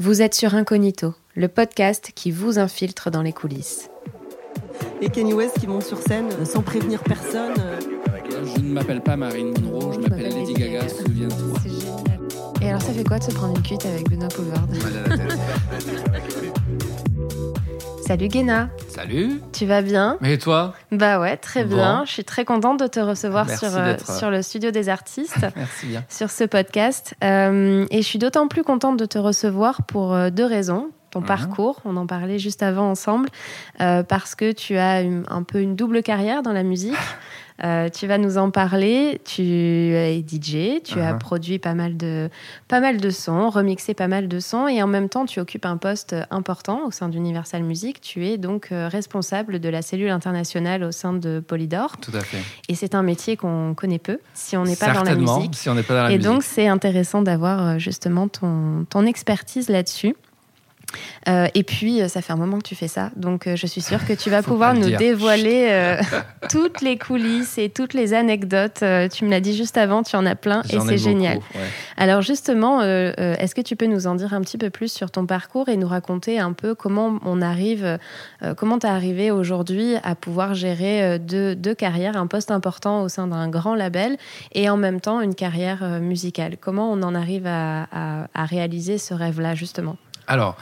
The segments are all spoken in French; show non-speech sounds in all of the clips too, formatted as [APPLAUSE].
Vous êtes sur Incognito, le podcast qui vous infiltre dans les coulisses. Et Kenny West qui monte sur scène euh, sans prévenir personne. euh. Je ne m'appelle pas Marine Monroe, je m'appelle Lady Gaga, souviens-toi. C'est génial. Et alors, ça fait quoi de se prendre une cuite avec Benoît Poulvard? [LAUGHS] Salut Guéna, Salut tu vas bien? Mais toi? Bah ouais, très Bon. bien. Je suis très contente de te recevoir Merci sur, euh, d'être- sur le studio des artistes. [LAUGHS] Merci bien. sur ce podcast. Euh, et je suis d'autant plus contente de te recevoir pour euh, deux raisons. Ton Mhm. parcours, on en parlait juste avant ensemble, euh, parce que tu as une- un peu une double carrière dans la musique. [LAUGHS] Euh, tu vas nous en parler. Tu es DJ, tu as Mhm. produit pas mal de pas mal de sons, remixé pas mal de sons, et en même temps tu occupes un poste important au sein d'Universal Music. Tu es donc euh, responsable de la cellule internationale au sein de Polydor, Tout à fait. et c'est un métier qu'on connaît peu si on n'est pas dans la Certainement, musique. si on n'est pas dans la Et musique. donc, c'est intéressant d'avoir euh, justement ton, ton expertise là-dessus. Euh, et puis, euh, ça fait un moment que tu fais ça, donc euh, je suis sûre que tu vas pouvoir nous dire. dévoiler euh, [LAUGHS] toutes les coulisses et toutes les anecdotes. Tu me l'as dit juste avant, tu en as plein et c'est beaucoup, génial. ouais. Alors justement, est-ce que tu peux nous en dire un petit peu plus sur ton parcours et nous raconter un peu comment on arrive, comment tu es arrivé aujourd'hui à pouvoir gérer deux, deux carrières, un poste important au sein d'un grand label et en même temps une carrière musicale? Comment on en arrive à, à- à réaliser ce rêve-là justement? Alors,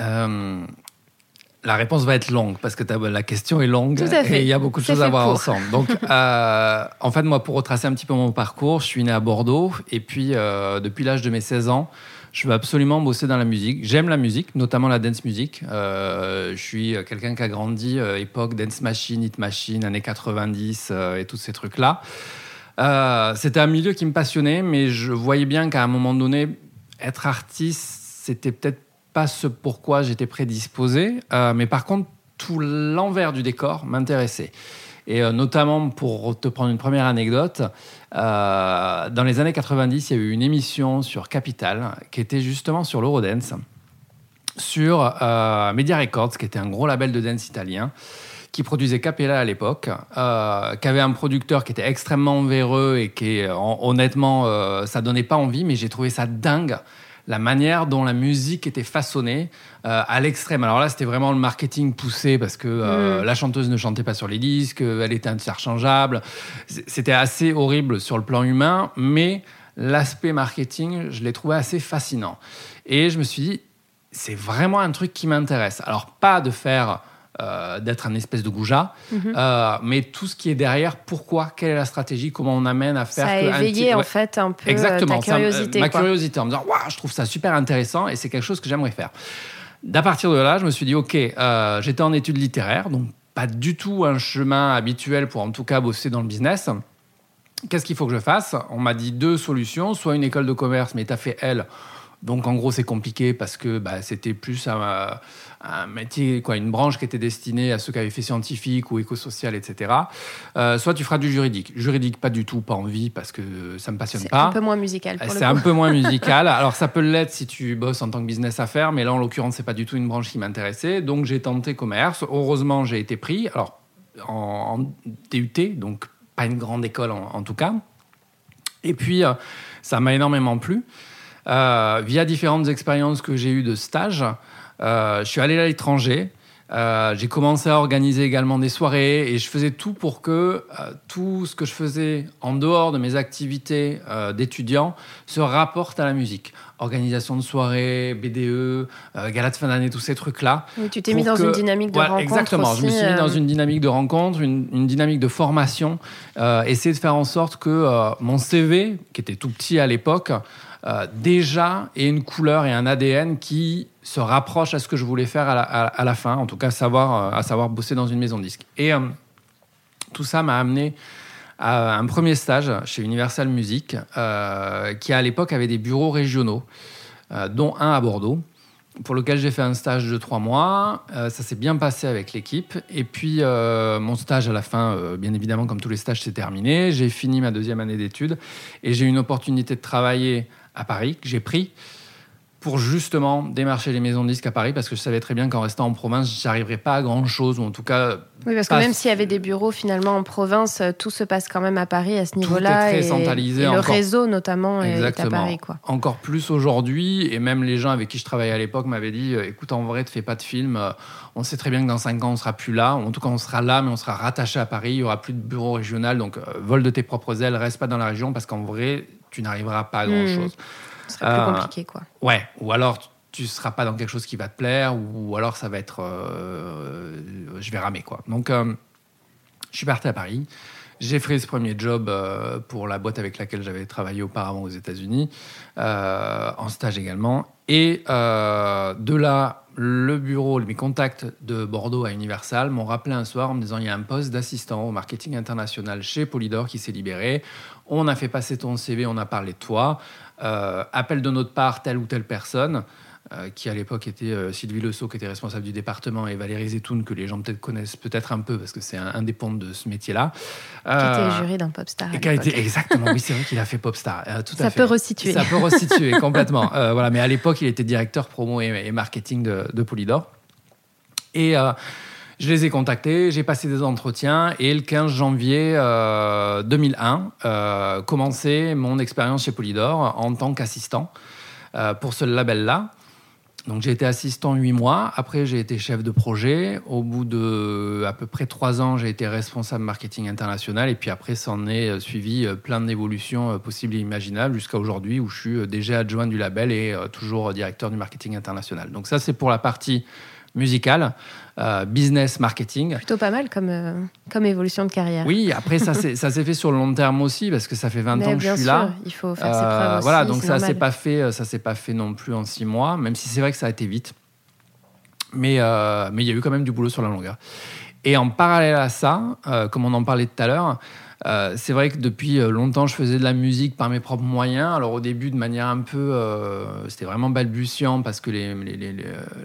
euh, la réponse va être longue parce que la question est longue et il y a beaucoup de choses à voir pour. ensemble. Donc, [LAUGHS] euh, en fait, moi, pour retracer un petit peu mon parcours, je suis né à Bordeaux et puis euh, depuis l'âge de mes 16 ans, je veux absolument bosser dans la musique. J'aime la musique, notamment la dance music. Euh, je suis quelqu'un qui a grandi époque dance machine, hit machine, années 90 euh, et tous ces trucs-là. C'était un milieu qui me passionnait, mais je voyais bien qu'à un moment donné, être artiste, c'était peut-être pas ce pourquoi j'étais prédisposé. Euh, mais par contre, tout l'envers du décor m'intéressait. Et euh, notamment, pour te prendre une première anecdote, euh, dans les années 90, il y a eu une émission sur Capital qui était justement sur l'Eurodance, sur Media Records, qui était un gros label de dance italien, qui produisait Capella à l'époque, qui avait un producteur qui était extrêmement véreux et qui, hon- honnêtement, euh, ça donnait pas envie, mais j'ai trouvé ça dingue la manière dont la musique était façonnée euh, à l'extrême. Alors là, c'était vraiment le marketing poussé parce que euh, Mm. la chanteuse ne chantait pas sur les disques, elle était interchangeable. C'était assez horrible sur le plan humain, mais l'aspect marketing, je l'ai trouvé assez fascinant. Et je me suis dit, c'est vraiment un truc qui m'intéresse. Alors, pas de faire, euh, d'être un espèce de goujat, Mhm. euh, mais tout ce qui est derrière, pourquoi, quelle est la stratégie, comment on amène à faire Ça a que éveillé en fait un peu euh, Exactement, ta ça curiosité. ma quoi. curiosité en me disant, Waouh, je trouve ça super intéressant et c'est quelque chose que j'aimerais faire. D'à partir de là, je me suis dit, ok, euh, j'étais en études littéraires, donc pas du tout un chemin habituel pour en tout cas bosser dans le business. Qu'est-ce qu'il faut que je fasse? On m'a dit deux solutions, soit une école de commerce, mais tu as fait elle. Donc en gros c'est compliqué parce que bah, c'était plus un, un métier, quoi, une branche qui était destinée à ceux qui avaient fait scientifique ou éco-social, etc. Euh, soit tu feras du juridique. Juridique pas du tout, pas envie parce que ça me passionne C'est pas. un peu moins musical C'est un peu moins [LAUGHS] musical. Alors ça peut l'être si tu bosses en tant que business affaires, mais là en l'occurrence c'est pas du tout une branche qui m'intéressait. Donc j'ai tenté commerce. Heureusement j'ai été pris. Alors en, en DUT, donc pas une grande école en, en tout cas. Et puis euh, ça m'a énormément plu. Euh, via différentes expériences que j'ai eues de stage, je suis allé à l'étranger. Euh, j'ai commencé à organiser également des soirées et je faisais tout pour que euh, tout ce que je faisais en dehors de mes activités euh, d'étudiant se rapporte à la musique. Organisation de soirées, BDE, euh, gala de fin d'année, tous ces trucs-là. Oui, tu t'es mis dans que- une dynamique de Voilà, rencontre Exactement, je me suis mis dans euh, une dynamique de rencontre, une, une dynamique de formation, euh, essayer de faire en sorte que euh, mon CV, qui était tout petit à l'époque, euh, déjà ait une couleur et un ADN qui se rapproche à ce que je voulais faire à la, fin, en tout cas savoir, euh, à savoir bosser dans une maison de disques. Et euh, tout ça m'a amené à un premier stage chez Universal Music, qui à l'époque avait des bureaux régionaux, dont un à Bordeaux, pour lequel j'ai fait un stage de trois mois. Ça s'est bien passé avec l'équipe. Et puis, mon stage à la fin, bien évidemment, comme tous les stages, c'est terminé. J'ai fini ma deuxième année d'études et j'ai eu une opportunité de travailler à Paris que j'ai pris pour justement démarcher les maisons de disques à Paris parce que je savais très bien qu'en restant en province, j'arriverais pas à grand chose ou en tout cas. Oui, parce que même s'il y avait des bureaux finalement en province, euh, tout se passe quand même à Paris à ce niveau-là. Tout est très centralisé. Et le réseau notamment Exactement. est à Paris. Quoi. Encore plus aujourd'hui, et même les gens avec qui je travaillais à l'époque m'avaient dit euh, écoute, en vrai, ne fais pas de film. Euh, on sait très bien que dans 5 ans, on sera plus là. En tout cas, on sera là, mais on sera rattaché à Paris. Il y aura plus de bureau régional. Donc, vol de tes propres ailes, reste pas dans la région parce qu'en vrai, tu n'arriveras pas à grand hmm. chose. Ce serait plus compliqué, quoi. Ouais, ou alors tu seras pas dans quelque chose qui va te plaire, ou, alors ça va être. Euh, je vais ramer, quoi. Donc, euh, je suis parti à Paris. J'ai fait ce premier job euh, pour la boîte avec laquelle j'avais travaillé auparavant aux États-Unis, en stage également. Et de là, le bureau, mes contacts de Bordeaux à Universal m'ont rappelé un soir en me disant il y a un poste d'assistant au marketing international chez Polydor qui s'est libéré. On a fait passer ton CV, on a parlé de toi. appel de notre part telle ou telle personne. Euh, qui à l'époque était euh, Sylvie Le qui était responsable du département, et Valérie Zetoun, que les gens peut-être connaissent peut-être un peu parce que c'est un, un, de ce métier-là. Qui était euh, juré d'un Popstar. Et qui a été, exactement, oui, c'est vrai qu'il a fait Popstar. tout Ça peut resituer. Ça peut resituer complètement. voilà, mais à l'époque, il était directeur promo et, marketing de, de, Polydor. Et. Je les ai contactés, j'ai passé des entretiens et le 15 janvier 2001, euh, commencé mon expérience chez Polydor en tant qu'assistant pour ce label-là. Donc j'ai été assistant huit mois. Après j'ai été chef de projet. Au bout de à peu près trois ans, j'ai été responsable marketing international. Et puis après, s'en est euh, suivi euh, plein d'évolutions euh, possibles et imaginables jusqu'à aujourd'hui où je suis déjà adjoint du label et toujours directeur du marketing international. Donc ça c'est pour la partie musicale. Euh, business marketing. Plutôt pas mal comme, euh, comme évolution de carrière. Oui, après, ça [LAUGHS] s'est fait sur le long terme aussi, parce que ça fait 20 ans que je suis là. Il faut faire ses preuves euh, aussi, Voilà, donc ça s'est pas fait, ça s'est pas fait non plus en six mois, même si c'est vrai que ça a été vite. Mais mais il y a eu quand même du boulot sur la longueur. Et en parallèle à ça, comme on en parlait tout à l'heure, euh, c'est vrai que depuis euh, longtemps, je faisais de la musique par mes propres moyens. Alors au début, de manière un peu, euh, c'était vraiment balbutiant parce que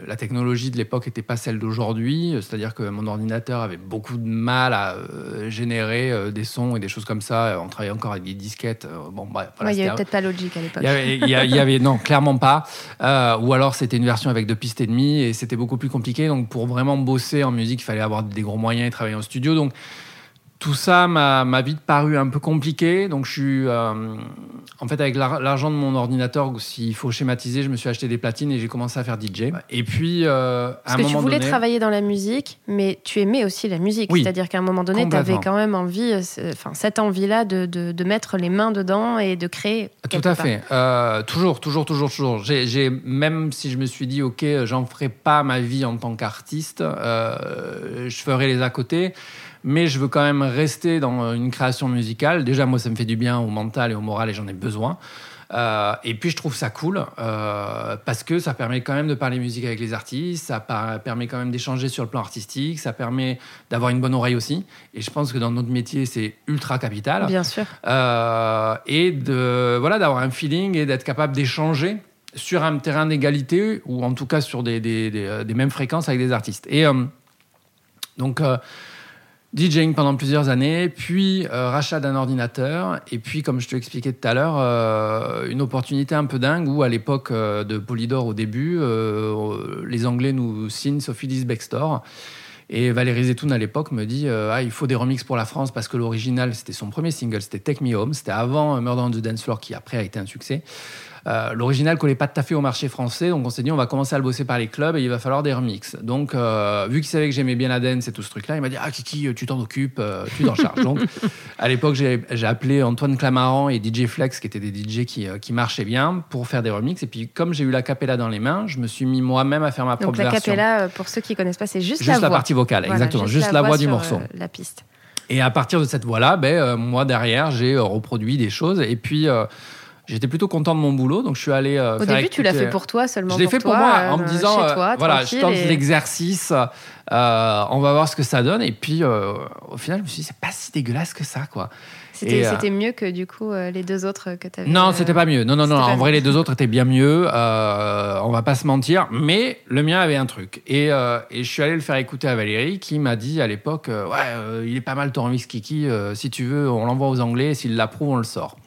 la technologie de l'époque n'était pas celle d'aujourd'hui. C'est-à-dire que mon ordinateur avait beaucoup de mal à générer des sons et des choses comme ça. On travaillait encore avec des disquettes. bon, il n'y avait peut-être pas Logic à l'époque. Il y avait, non, clairement pas. ou alors c'était une version avec deux pistes et demie et c'était beaucoup plus compliqué. Donc pour vraiment bosser en musique, il fallait avoir des gros moyens et travailler en studio. Donc tout ça m'a vite paru un peu compliqué. Donc, je suis. Euh, en fait, avec l'argent de mon ordinateur, s'il faut schématiser, je me suis acheté des platines et j'ai commencé à faire DJ. Et puis, euh, Parce que tu voulais travailler dans la musique, mais tu aimais aussi la musique. C'est-à-dire qu'à un moment donné, tu avais quand même envie, euh, enfin, cette envie-là de, de, mettre les mains dedans et de créer. Tout à fait. toujours, toujours, toujours, toujours. J'ai, même si je me suis dit, OK, j'en ferai pas ma vie en tant qu'artiste, je ferai les à côté mais je veux quand même rester dans une création musicale. Déjà, moi, ça me fait du bien au mental et au moral et j'en ai besoin. Euh, et puis je trouve ça cool euh, parce que ça permet quand même de parler musique avec les artistes, ça permet quand même d'échanger sur le plan artistique, ça permet d'avoir une bonne oreille aussi. Et je pense que dans notre métier, c'est ultra capital. Bien sûr. Euh, et de voilà d'avoir un feeling et d'être capable d'échanger sur un terrain d'égalité ou en tout cas sur des, des, des, des, mêmes fréquences avec des artistes. Et donc DJing pendant plusieurs années, puis euh, rachat d'un ordinateur, et puis, comme je te l'expliquais tout à l'heure, euh, une opportunité un peu dingue où, à l'époque euh, de Polydor, au début, les Anglais nous signent Sophie Bextor. Et Valérie Zetoun, à l'époque, me dit ah, il faut des remixes pour la France parce que l'original, c'était son premier single, c'était Take Me Home. C'était avant Murder on the Dance Floor, qui après a été un succès. Euh, l'original collait pas tout à fait au marché français, donc on s'est dit on va commencer à le bosser par les clubs et il va falloir des remixes. Donc euh, vu qu'il savait que j'aimais bien la dance et tout ce truc-là, il m'a dit ah Kiki tu t'en occupes, euh, tu t'en charges. donc [LAUGHS] à l'époque j'ai appelé Antoine Clamaran et DJ Flex qui étaient des DJ qui, qui marchaient bien pour faire des remixes. Et puis comme j'ai eu la capella dans les mains, je me suis mis moi-même à faire ma propre version. Donc la capella, pour ceux qui connaissent pas, c'est juste, juste la, partie vocale, exactement, juste, la, voix, du morceau. la piste. Et à partir de cette voix-là, ben, moi derrière, j'ai reproduit des choses. Et puis, J'étais plutôt content de mon boulot, donc je suis allé. Euh, Au début, tu l'as fait pour toi seulement. Je l'ai fait pour moi en me euh, disant, euh, voilà, je tente l'exercice, on va voir ce que ça donne. Et puis, au final, je me suis dit, c'est pas si dégueulasse que ça, quoi. C'était mieux que du coup les deux autres que tu avais. Non, c'était pas mieux. Non, non, non. En vrai, les deux autres étaient bien mieux. on va pas se mentir. Mais le mien avait un truc. Et, et je suis allé le faire écouter à Valérie, qui m'a dit à l'époque, ouais, il est pas mal ton remix Kiki. si tu veux, on l'envoie aux Anglais. S'il l'approuve, on le sort.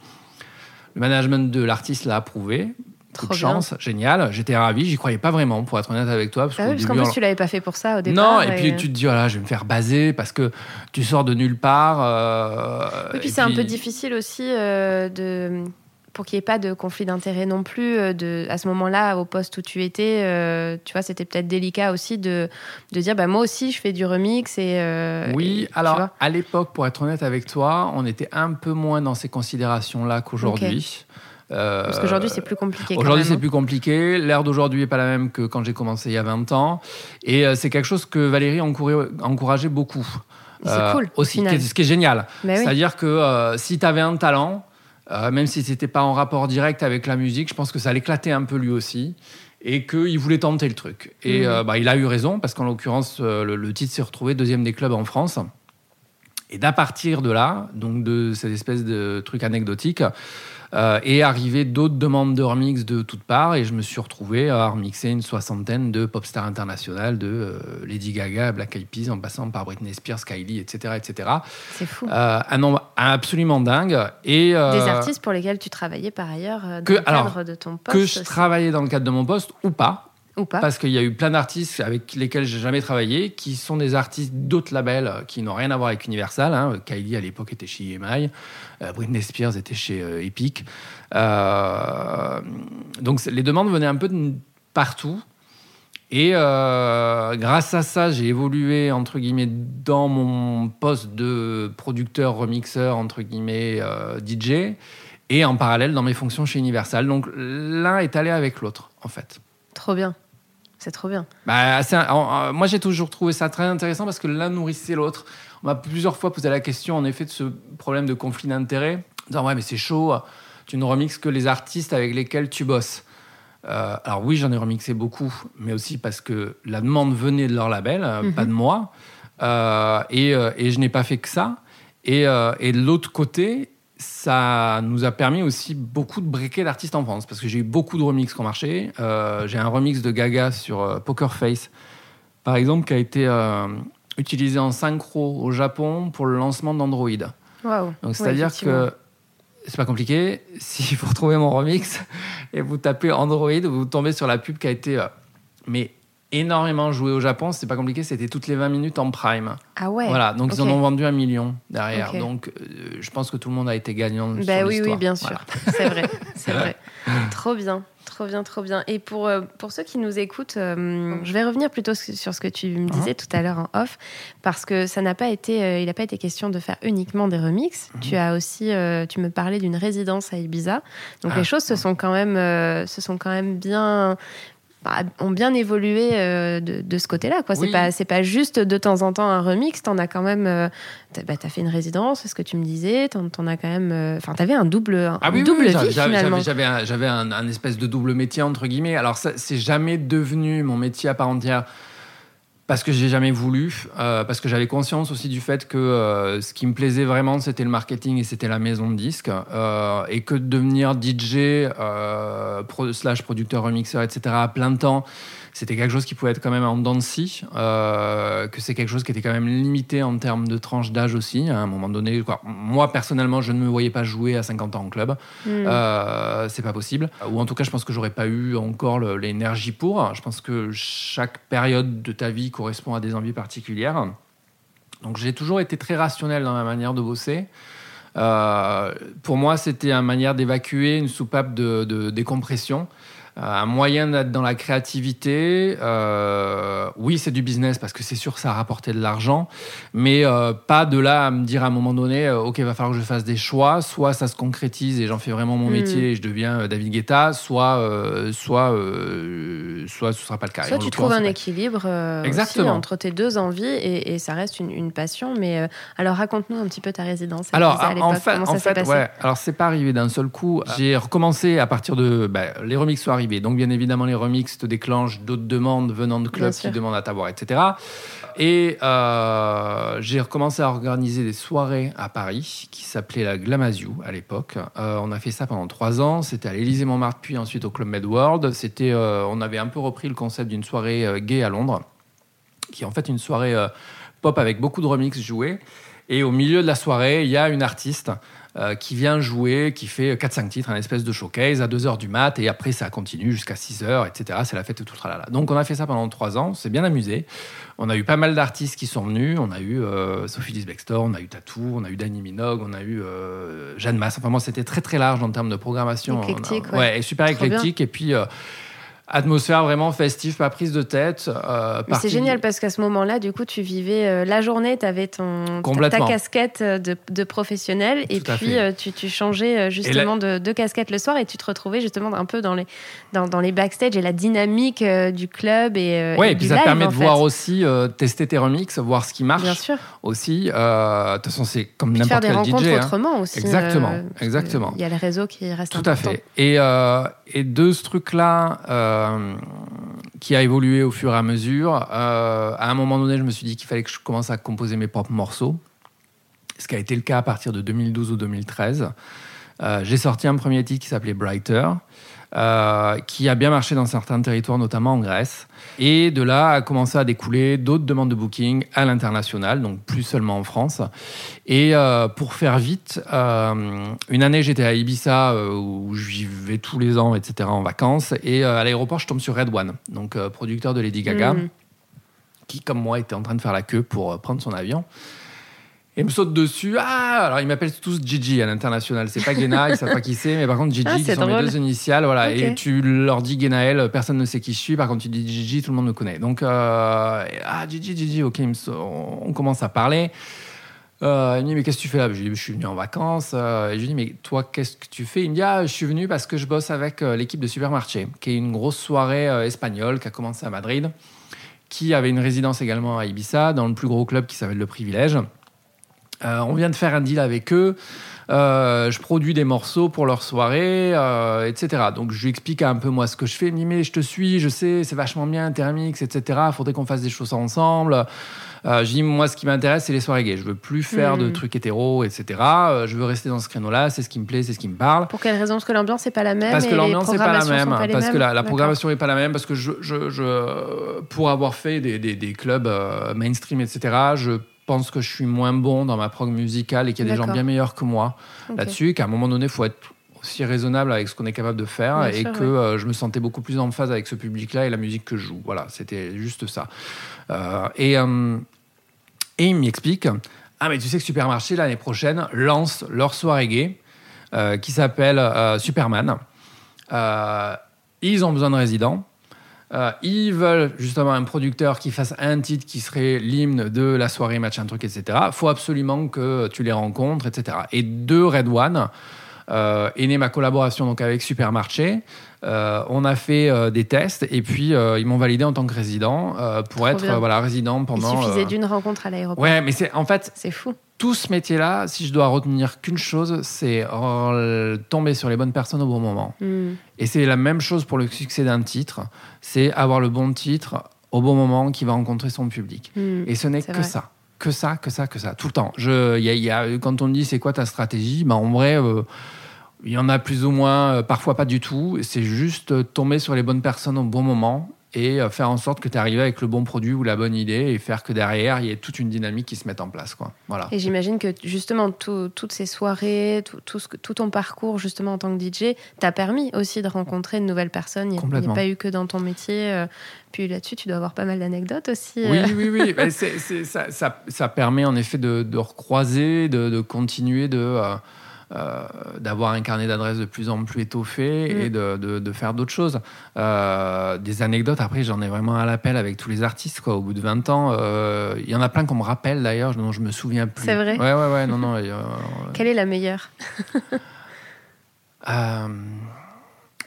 Le management de l'artiste l'a approuvé. Trop de bien. chance, génial. J'étais ravi, j'y croyais pas vraiment, pour être honnête avec toi. Parce Ah oui, parce qu'en plus, on- tu l'avais pas fait pour ça au départ. Non, et puis tu te dis, voilà, je vais me faire baser parce que tu sors de nulle part. euh, Et puis c'est un peu difficile aussi euh, de pour qu'il n'y ait pas de conflit d'intérêt non plus. euh, De, à ce moment-là, au poste où tu étais, euh, tu vois, c'était peut-être délicat aussi de, de dire, bah, moi aussi, je fais du remix. Et, euh, Oui, et- alors à l'époque, pour être honnête avec toi, on était un peu moins dans ces considérations-là qu'aujourd'hui. Euh, Parce qu'aujourd'hui, c'est plus compliqué. Aujourd'hui, c'est hein. plus compliqué. L'ère d'aujourd'hui n'est pas la même que quand j'ai commencé il y a 20 ans. Et c'est quelque chose que Valérie encourageait, beaucoup. C'est cool, au Aussi, ce qui est génial. Oui. C'est-à-dire que si tu avais un talent, euh, même si c'était pas en rapport direct avec la musique, je pense que ça l'éclatait un peu lui aussi. Et qu'il voulait tenter le truc. Et Mhm. euh, bah, il a eu raison, parce qu'en l'occurrence, euh, le, le titre s'est retrouvé deuxième des clubs en France. Et d'à partir de là, donc de cette espèce de truc anecdotique, euh, est arrivé d'autres demandes de remix de toutes parts et je me suis retrouvé à remixer une soixantaine de pop stars internationales de euh, Lady Gaga, Black Eyed Peas, en passant par Britney Spears, Kylie, etc. etc. C'est fou. Euh, un nombre absolument dingue. Et, Des artistes pour lesquels tu travaillais par ailleurs dans que- le cadre alors, de ton poste. que je aussi. travaillais dans le cadre de mon poste ou pas, Ou pas. parce qu'il y a eu plein d'artistes avec lesquels j'ai jamais travaillé, qui sont des artistes d'autres labels euh, qui n'ont rien à voir avec Universal. hein. Kylie à l'époque était chez EMI, euh, Britney Spears était chez euh, Epic. Euh, donc les demandes venaient un peu de partout. Et euh, grâce à ça, j'ai évolué entre guillemets dans mon poste de producteur, remixeur, entre guillemets euh, DJ, et en parallèle dans mes fonctions chez Universal. Donc l'un est allé avec l'autre, en fait. Trop bien. C'est trop bien. Bah, c'est un- en- en- moi, j'ai toujours trouvé ça très intéressant parce que l'un nourrissait l'autre. On m'a plusieurs fois posé la question, en effet, de ce problème de conflit d'intérêts. Disant, ouais, mais c'est chaud, tu ne remixes que les artistes avec lesquels tu bosses. Euh, alors oui, j'en ai remixé beaucoup, mais aussi parce que la demande venait de leur label, euh, Mhm. pas de moi. Euh, et, et je n'ai pas fait que ça. Et, et de l'autre côté, ça nous a permis aussi beaucoup de briquer d'artistes en France, parce que j'ai eu beaucoup de remixes qui ont marché. Euh, j'ai un remix de Gaga sur euh, Poker Face, par exemple, qui a été euh, utilisé en synchro au Japon pour le lancement d'Android. Waouh. Donc, Ouais, c'est-à dire effectivement. que c'est pas compliqué. [LAUGHS] Si vous retrouvez mon remix et vous tapez Android, vous tombez sur la pub qui a été mais énormément jouée au Japon. C'est pas compliqué. C'était toutes les 20 minutes en prime. Ah ouais. Voilà. Donc ils en ont vendu un million derrière. Donc euh, je pense que tout le monde a été gagnant. Bah oui, oui, bien Voilà. sûr. [LAUGHS] C'est vrai, c'est vrai. [LAUGHS] Trop bien, trop bien, trop bien. Et pour, euh, pour ceux qui nous écoutent, euh, je vais revenir plutôt sur ce que tu me disais tout à l'heure en off, parce que ça n'a pas été, euh, il n'a pas été question de faire uniquement des remixes. Tu as aussi, euh, tu me parlais d'une résidence à Ibiza. Donc Ah. les choses se sont quand même, euh, se sont quand même bien ont bien évolué euh, de, de ce côté-là. quoi. C'est Oui. pas c'est pas juste de temps en temps un remix. T'en as quand même. euh, t'as bah, t'as fait une résidence, c'est ce que tu me disais. T'en t'en as quand même. euh, Enfin, t'avais un double, un Ah oui, double oui, vie j'avais- j'avais- finalement. J'avais un, j'avais un- un espèce de double métier, entre guillemets. Alors, ça, c'est jamais devenu mon métier à part entière parce que j'ai jamais voulu, euh, parce que j'avais conscience aussi du fait que euh, ce qui me plaisait vraiment, c'était le marketing et c'était la maison de disques. euh, et que de devenir DJ, pro- slash producteur, remixeur, etc., à plein temps, c'était quelque chose qui pouvait être quand même en dents que c'est quelque chose qui était quand même limité en termes de tranche d'âge aussi. À un moment donné, quoi. moi personnellement, je ne me voyais pas jouer à 50 ans en club. Euh, c'est pas possible. Ou en tout cas, je pense que j'aurais pas eu encore l'énergie pour. Je pense que chaque période de ta vie correspond à des envies particulières. Donc j'ai toujours été très rationnel dans ma manière de bosser. Euh, pour moi, c'était une manière d'évacuer une soupape de, de décompression. Euh, un moyen d'être dans la créativité. Euh, oui, c'est du business parce que c'est sûr que ça a rapporté de l'argent, mais euh, pas de là à me dire à un moment donné, euh, ok, va falloir que je fasse des choix. Soit ça se concrétise et j'en fais vraiment mon Mm. métier et je deviens euh, David Guetta, soit, euh, soit, soit ce sera pas le cas. Soit en tu trouves un équilibre aussi entre tes deux envies et, et ça reste une, une passion. Mais alors raconte-nous un petit peu ta résidence. Alors, à en fait, comment en ça s'est fait, passé? ouais. Alors, c'est pas arrivé d'un seul coup. J'ai recommencé à partir de bah, les remixes sont arrivés. Donc, bien évidemment, les remixes te déclenchent d'autres demandes venant de clubs qui demandent à t'avoir, etc. Et euh, j'ai recommencé à organiser des soirées à Paris qui s'appelaient la Glamazou à l'époque. Euh, on a fait ça pendant trois ans. C'était à l'Élysée Montmartre, puis ensuite au Club Med World. C'était, euh, on avait un peu repris le concept d'une soirée gay à Londres, qui est en fait une soirée pop avec beaucoup de remixes joués. Et au milieu de la soirée, il y a une artiste euh, qui vient jouer, qui fait 4-5 titres, un espèce de showcase à 2h du mat, et après ça continue jusqu'à 6h, etc. C'est la fête tout tralala. Donc on a fait ça pendant 3 ans, c'est bien amusé. On a eu pas mal d'artistes qui sont venus, on a eu euh, Sophie Lisbextor, on a eu Tatou, on a eu Danny Minogue, on a eu euh, Jeanne Masse. Enfin, moi, c'était très très large en termes de programmation. Éclectique, On a- ouais. et super Trop bien. éclectique. Et puis. Atmosphère vraiment festive, pas prise de tête. euh, C'est génial parce qu'à ce moment-là, du coup, tu vivais euh, la journée, tu avais ton, ta, casquette euh, de, de professionnel et Tout à puis euh, tu, tu changeais justement de, de casquette le soir et tu te retrouvais justement un peu dans les, dans, dans les backstage et la dynamique du club et, Ouais, et et puis du ça live, te permet de fait. voir aussi, tester tes remixes, voir ce qui marche Bien sûr. aussi. De toute façon, c'est comme Puis de faire n'importe des quel rencontres DJ. hein. autrement aussi. Exactement, exactement. Il y a le réseau qui reste Tout à important. fait. Et, et de ce truc-là, qui a évolué au fur et à mesure, euh, à un moment donné, je me suis dit qu'il fallait que je commence à composer mes propres morceaux. Ce qui a été le cas à partir de 2012 ou 2013. Euh, J'ai sorti un premier titre qui s'appelait Brighter, euh, qui a bien marché dans certains territoires, notamment en Grèce. Et de là a commencé à découler d'autres demandes de booking à l'international, donc plus seulement en France. Et euh, pour faire vite, euh, une année j'étais à Ibiza où j'y vais tous les ans, etc. en vacances. Et à l'aéroport, je tombe sur Red One, donc producteur de Lady Gaga, Mhm. qui, comme moi, était en train de faire la queue pour prendre son avion. Et me saute dessus. Ah Alors, ils m'appellent tous Gigi à l'international. C'est pas Guéna, ils savent pas qui c'est, mais par contre, Gigi, Ah, qui sont mes deux initiales. Voilà. Et tu leur dis Guénaël, personne ne sait qui je suis. Par contre, tu dis Gigi, tout le monde me connaît. Donc, euh, ah, Gigi, Gigi, ok, on commence à parler. Euh, il me dit, mais qu'est-ce que tu fais là? Je lui dis, je suis venu en vacances. Euh, et je lui dis, mais toi, qu'est-ce que tu fais? Il me dit, ah, je suis venu parce que je bosse avec euh, l'équipe de Supermarché, qui est une grosse soirée euh, espagnole qui a commencé à Madrid, qui avait une résidence également à Ibiza, dans le plus gros club qui s'appelle Le Privilège. Euh, on vient de faire un deal avec eux. Euh, je produis des morceaux pour leur soirée, euh, etc. Donc je lui explique un peu moi ce que je fais. Il me dit mais je te suis, je sais, c'est vachement bien, Thermix, etc. Faudrait qu'on fasse des choses ensemble. Euh, je dis moi ce qui m'intéresse c'est les soirées gays. Je veux plus faire de Mhm. trucs hétéros, etc. Je veux rester dans ce créneau-là. C'est ce qui me plaît, c'est ce qui me parle. Pour quelle raison? Parce que l'ambiance n'est pas la même. Parce que l'ambiance n'est pas la même, pas parce que la, programmation n'est pas la même, parce que je, je, je- pour avoir fait des, des- des clubs mainstream, etc., je pense que je suis moins bon dans ma prog musicale et qu'il y a des gens bien meilleurs que moi là-dessus, qu'à un moment donné, il faut être aussi raisonnable avec ce qu'on est capable de faire Bien et sûr, que ouais. euh, je me sentais beaucoup plus en phase avec ce public-là et la musique que je joue. Voilà, c'était juste ça. Euh, et, euh, et il m'explique Ah, mais tu sais que Supermarché, l'année prochaine, lance leur soirée gay qui s'appelle Superman. Ils ont besoin de résidents. Euh, ils veulent justement un producteur qui fasse un titre qui serait l'hymne de la soirée, machin truc, etc. faut absolument que tu les rencontres, etc. Et de Red One euh, est née ma collaboration donc avec Supermarché. Euh, on a fait euh, des tests et puis euh, ils m'ont validé en tant que résident pour Trop être voilà résident Il pendant. suffisait euh, d'une rencontre à l'aéroport. Ouais, mais c'est en fait C'est fou. tout ce métier-là, si je dois retenir qu'une chose, c'est tomber sur les bonnes personnes au bon moment. Hmm. Et c'est la même chose pour le succès d'un titre, c'est avoir le bon titre au bon moment qui va rencontrer son public. Hmm. Et ce n'est que vrai. ça, que ça, que ça, que ça, tout le temps. Je, il y a- il y a- quand on me dit c'est quoi ta stratégie, bah en vrai, euh, il y en a plus ou moins, euh, parfois pas du tout. C'est juste euh, tomber sur les bonnes personnes au bon moment et euh, faire en sorte que tu arrives avec le bon produit ou la bonne idée et faire que derrière, il y ait toute une dynamique qui se mette en place. Quoi. Voilà. Et j'imagine que justement, tout- toutes ces soirées, tout, tout, ce que- tout ton parcours justement en tant que DJ t'a permis aussi de rencontrer de nouvelles personnes. Il n'y a, pas eu que dans ton métier. Puis là-dessus, tu dois avoir pas mal d'anecdotes aussi. Oui, oui, oui. [LAUGHS] Mais ça, ça- ça permet en effet de, de recroiser, de, de continuer de, euh, euh, d'avoir un carnet d'adresses de plus en plus étoffé Mm. et de, de- de faire d'autres choses. Euh, des anecdotes, après, j'en ai vraiment à l'appel avec tous les artistes. Quoi. Au bout de 20 ans, euh, il y en a plein qu'on me rappelle d'ailleurs, dont je me souviens plus. C'est vrai Ouais, ouais, ouais. Non, non. [LAUGHS] Quelle est la meilleure? [LAUGHS]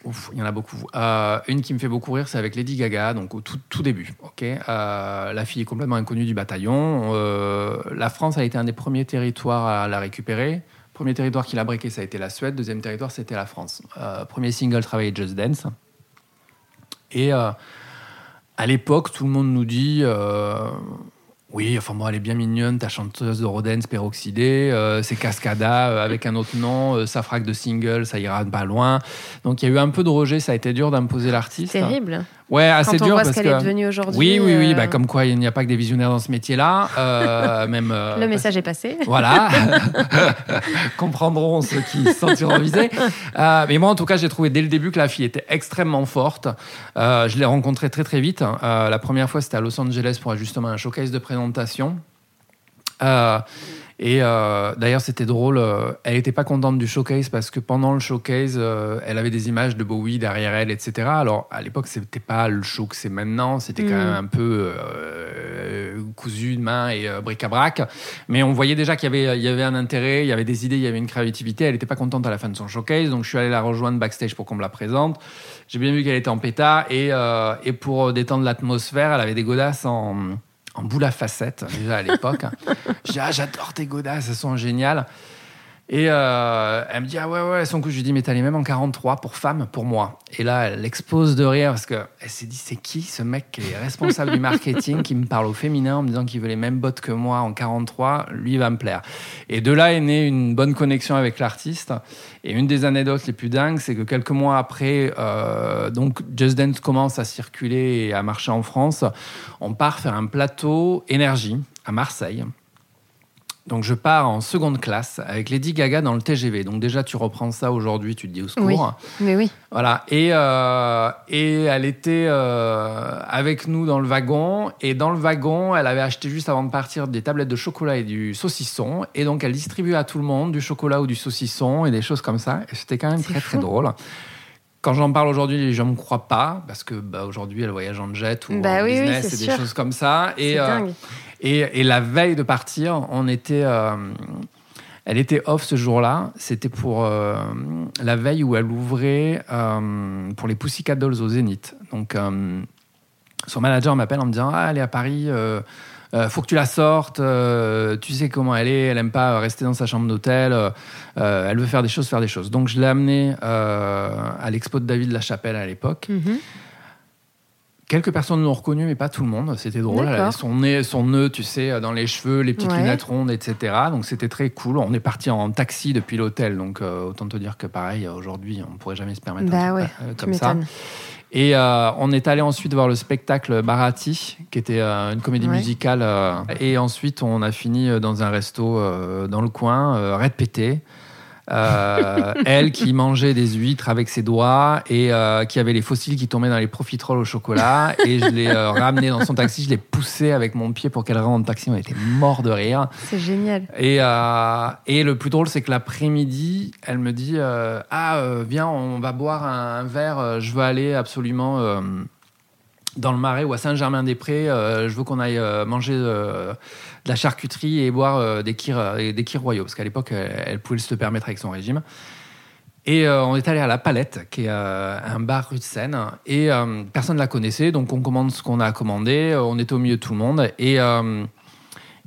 Ouf, il y en a beaucoup. Euh, une qui me fait beaucoup rire, c'est avec Lady Gaga, donc au tout, tout début. ok? Euh, la fille est complètement inconnue du bataillon. Euh, la France a été un des premiers territoires à la récupérer. Premier territoire qui l'a breaké, ça a été la Suède. Deuxième territoire, c'était la France. Euh, premier single travaillé Just Dance. Et euh, à l'époque, tout le monde nous dit euh, oui, enfin bon, elle est bien mignonne, ta chanteuse de Rodens peroxydée, c'est Cascada avec un autre nom, ça frappe de single, ça ira pas loin. Donc il y a eu un peu de rejet, ça a été dur d'imposer l'artiste. Terrible. Ouais, assez Quand on dur voit parce ce qu'elle que est devenue aujourd'hui. oui, oui, oui, euh, bah, comme quoi il n'y a pas que des visionnaires dans ce métier-là, euh, même. euh, Le message est passé. Voilà, [LAUGHS] comprendront ceux qui se sentiront visés. Euh, mais moi, en tout cas, j'ai trouvé dès le début que la fille était extrêmement forte. Euh, je l'ai rencontrée très très vite. Euh, la première fois, c'était à Los Angeles pour justement un showcase de présentation. Euh, et euh, d'ailleurs, c'était drôle. euh, elle n'était pas contente du showcase parce que pendant le showcase, euh, elle avait des images de Bowie derrière elle, etc. Alors, à l'époque, c'était pas le show que c'est maintenant. C'était quand Mm. même un peu euh, cousu de main et euh, bric-à-brac. Mais on voyait déjà qu'il y avait, il y avait un intérêt, il y avait des idées, il y avait une créativité. Elle n'était pas contente à la fin de son showcase. Donc, je suis allé la rejoindre backstage pour qu'on me la présente. J'ai bien vu qu'elle était en pétard. Et, euh, et pour détendre l'atmosphère, elle avait des godasses en en boule à facettes, déjà à l'époque. [LAUGHS] dis, ah, j'adore tes godasses, elles sont géniales. Et euh, elle me dit, ah ouais, ouais, sont cool. Je lui dis, mais t'as les mêmes en 43 pour femme, pour moi. Et là, elle explose de rire parce qu'elle s'est dit, c'est qui ce mec qui est responsable du marketing, qui me parle au féminin en me disant qu'il veut les mêmes bottes que moi en 43, lui il va me plaire. Et de là est née une bonne connexion avec l'artiste. Et une des anecdotes les plus dingues, c'est que quelques mois après, euh, donc Just Dance commence à circuler et à marcher en France. On part faire un plateau énergie à Marseille. Donc je pars en seconde classe avec Lady Gaga dans le TGV. Donc déjà tu reprends ça aujourd'hui, tu te dis au secours. Oui. Mais oui. Voilà. Et, euh, et elle était euh, avec nous dans le wagon. Et dans le wagon, elle avait acheté juste avant de partir des tablettes de chocolat et du saucisson. Et donc elle distribuait à tout le monde du chocolat ou du saucisson et des choses comme ça. Et c'était quand même très fou. très drôle. Quand j'en parle aujourd'hui, les gens ne me croient pas parce que bah, aujourd'hui elle voyage en jet ou Bah en oui, oui, business c'est et des choses comme ça. Et, euh, et, et la veille de partir, on était. euh, elle était off ce jour-là. C'était pour euh, la veille où elle ouvrait pour les Pussycat Dolls au Zénith. Donc, son manager m'appelle en me disant Ah, elle est à Paris, euh, faut que tu la sortes. euh, tu sais comment elle est, elle aime pas rester dans sa chambre d'hôtel. euh, elle veut faire des choses, faire des choses. Donc, je l'ai amenée à l'expo de David Lachapelle à l'époque. Mhm. Quelques personnes l'ont reconnu, mais pas tout le monde. C'était drôle. Elle avait son nez, son nœud, tu sais, dans les cheveux, les petites Ouais. lunettes rondes, etc. Donc c'était très cool. On est parti en taxi depuis l'hôtel, donc autant te dire que pareil, aujourd'hui, on pourrait jamais se permettre un Bah truc, ouais, euh, tu comme ça. Et euh, on est allé ensuite voir le spectacle Barati, qui était euh, une comédie Ouais. musicale. euh, et ensuite, on a fini euh, dans un resto euh, dans le coin, euh, Red Pété. Euh, [LAUGHS] elle qui mangeait des huîtres avec ses doigts et euh, qui avait les fossiles qui tombaient dans les profiteroles au chocolat. Et je l'ai euh, ramenée dans son taxi, je l'ai poussée avec mon pied pour qu'elle rentre en taxi. On était mort de rire. C'est génial. Et, et le plus drôle, c'est que l'après-midi, elle me dit Ah, viens, on va boire un, un verre. Je veux aller absolument dans le Marais ou à Saint-Germain-des-Prés. euh, je veux qu'on aille euh, manger euh, de la charcuterie et boire des kirs, des royaux. Parce qu'à l'époque, elle, pouvait se le permettre avec son régime. Et on est allé à La Palette, qui est un bar rue de Seine. Et personne ne la connaissait, donc on commande ce qu'on a commandé. On était au milieu de tout le monde. Et.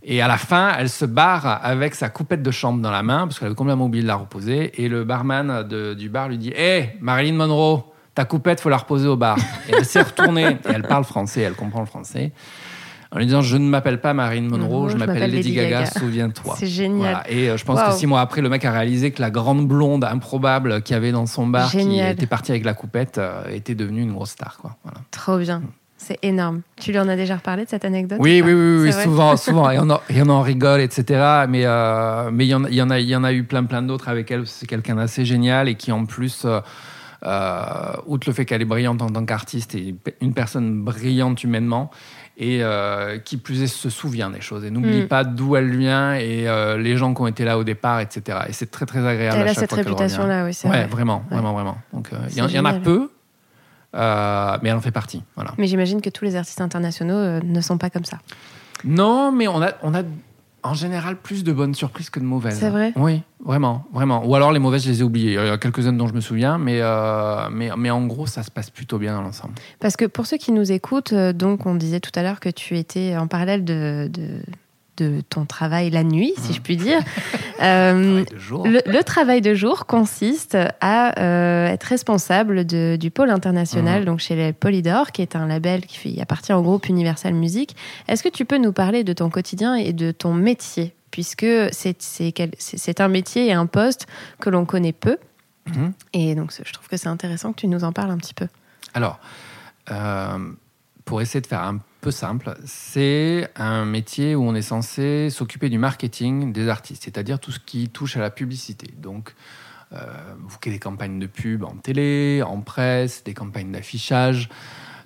et à la fin, elle se barre avec sa coupette de chambre dans la main, parce qu'elle avait complètement oublié de la reposer. Et le barman du bar lui dit Hé, Marilyn Monroe, ta coupette, faut la reposer au bar. Et elle s'est retournée, et elle parle français, elle comprend le français, en lui disant Je ne m'appelle pas Marilyn Monroe, Monroe, je m'appelle Lady Gaga, souviens-toi. C'est génial. Voilà. Et euh, je pense que six mois après, le mec a réalisé que la grande blonde improbable qu'il y avait dans son bar, Génial. qui était partie avec la coupette, euh, était devenue une grosse star. Quoi. Voilà. Trop bien. C'est énorme. Tu lui en as déjà reparlé de cette anecdote Oui, ou oui, oui, oui, souvent, [LAUGHS] souvent. Et on, en, et on en rigole, etc. Mais euh, mais il y en a, il y en a, y en a eu plein, plein d'autres avec elle. C'est quelqu'un d'assez génial et qui en plus, outre le fait qu'elle est brillante en tant qu'artiste, est une personne brillante humainement et euh, qui plus est se souvient des choses et n'oublie Mm. pas d'où elle vient et euh, les gens qui ont été là au départ, etc. Et c'est très, très agréable. Elle à a chaque cette réputation-là, oui, c'est Ouais, vrai. vraiment, Ouais. vraiment, vraiment. Donc euh, il y, en- il y en a peu, euh, mais elle en fait partie. Voilà. Mais j'imagine que tous les artistes internationaux euh, ne sont pas comme ça. Non, mais on a, on a en général plus de bonnes surprises que de mauvaises. C'est vrai? Oui, vraiment, vraiment. Ou alors les mauvaises, je les ai oubliées. Il y a quelques-unes dont je me souviens, mais, euh, mais, mais en gros, ça se passe plutôt bien dans l'ensemble. Parce que pour ceux qui nous écoutent, euh, donc on disait tout à l'heure que tu étais en parallèle de, de, de ton travail la nuit, si je puis dire. [LAUGHS] Euh, le, le travail de jour consiste à euh, être responsable de- du pôle international, Mhm. donc chez les Polydor, qui est un label qui fait- appartient au groupe Universal Music. Est-ce que tu peux nous parler de ton quotidien et de ton métier? Puisque c'est un métier et un poste que l'on connaît peu. Mhm. Et donc je trouve que c'est intéressant que tu nous en parles un petit peu. Alors, pour essayer de faire un peu simple, c'est un métier où on est censé s'occuper du marketing des artistes, c'est-à-dire tout ce qui touche à la publicité. Donc, euh, vous créez des campagnes de pub en télé, en presse, des campagnes d'affichage.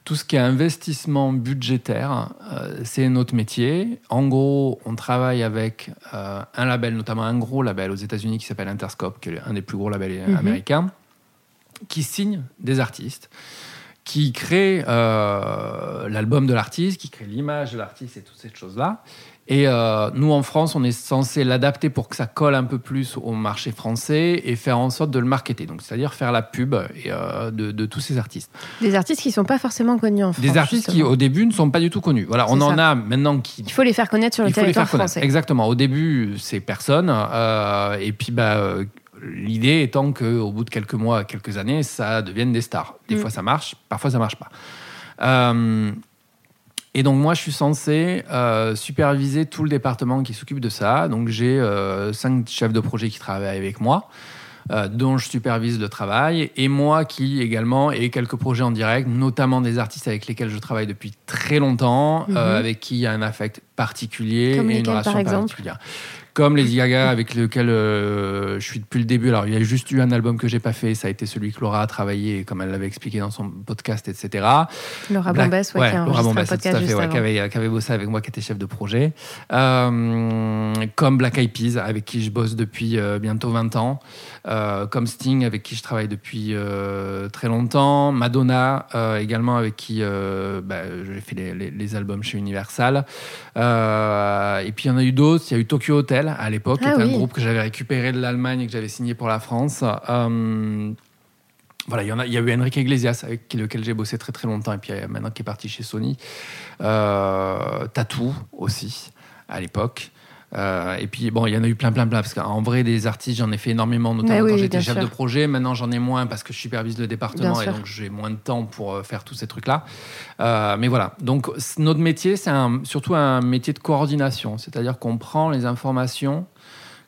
Tout ce qui est investissement budgétaire, euh, c'est notre métier. En gros, on travaille avec euh, un label, notamment un gros label aux États-Unis qui s'appelle Interscope, qui est un des plus gros labels mhm. américains, qui signe des artistes qui crée euh, l'album de l'artiste, qui crée l'image de l'artiste et toutes ces choses-là. Et euh, nous, en France, on est censé l'adapter pour que ça colle un peu plus au marché français et faire en sorte de le marketer. Donc, c'est-à-dire faire la pub et, euh, de, tous ces artistes. Des artistes qui ne sont pas forcément connus en France. Des artistes qui, au début, ne sont pas du tout connus. Voilà, on en a maintenant qui. Il faut les faire connaître sur le territoire français. Exactement. Au début, c'est personne. et puis, bah L'idée étant qu'au bout de quelques mois, quelques années, ça devienne des stars. Des mm. fois ça marche, parfois ça marche pas. Euh, et donc moi, je suis censé euh, superviser tout le département qui s'occupe de ça. Donc j'ai euh, cinq chefs de projet qui travaillent avec moi. dont je supervise le travail, et moi qui également ai quelques projets en direct, notamment des artistes avec lesquels je travaille depuis très longtemps, mm-hmm. avec qui il y a un affect particulier et une relation particulière comme Lady Gaga avec lequel euh, je suis depuis le début. Alors il y a juste eu un album que j'ai pas fait, ça a été celui que Laura a travaillé, comme elle l'avait expliqué dans son podcast, etc. Laura Bombès, ouais, qui a Laura Bombès, tout à fait, ouais, qui, avait, qui, avait, bossé avec moi, qui était chef de projet. Euh, comme Black Eyed Peas, avec qui je bosse depuis euh, bientôt 20 ans. Comme Sting, avec qui je travaille depuis très longtemps. Madonna, également, avec qui bah, j'ai fait les, les, les, albums chez Universal. et puis il y en a eu d'autres. Il y a eu Tokyo Hotel à l'époque, qui ah un groupe que j'avais récupéré de l'Allemagne et que j'avais signé pour la France. Euh, voilà, il y, en a, il y a eu Enrique Iglesias, avec lequel j'ai bossé très très longtemps, et puis euh, maintenant qui est parti chez Sony. Euh, Tattoo aussi, à l'époque. Euh, et puis, bon, il y en a eu plein, plein, plein. Parce qu'en vrai, des artistes, j'en ai fait énormément, notamment quand j'étais chef de projet. Maintenant, j'en ai moins parce que je supervise le département et donc j'ai moins de temps pour euh, faire tous ces trucs-là. Euh, mais voilà. Donc, notre métier, c'est surtout un métier de coordination. C'est-à-dire qu'on prend les informations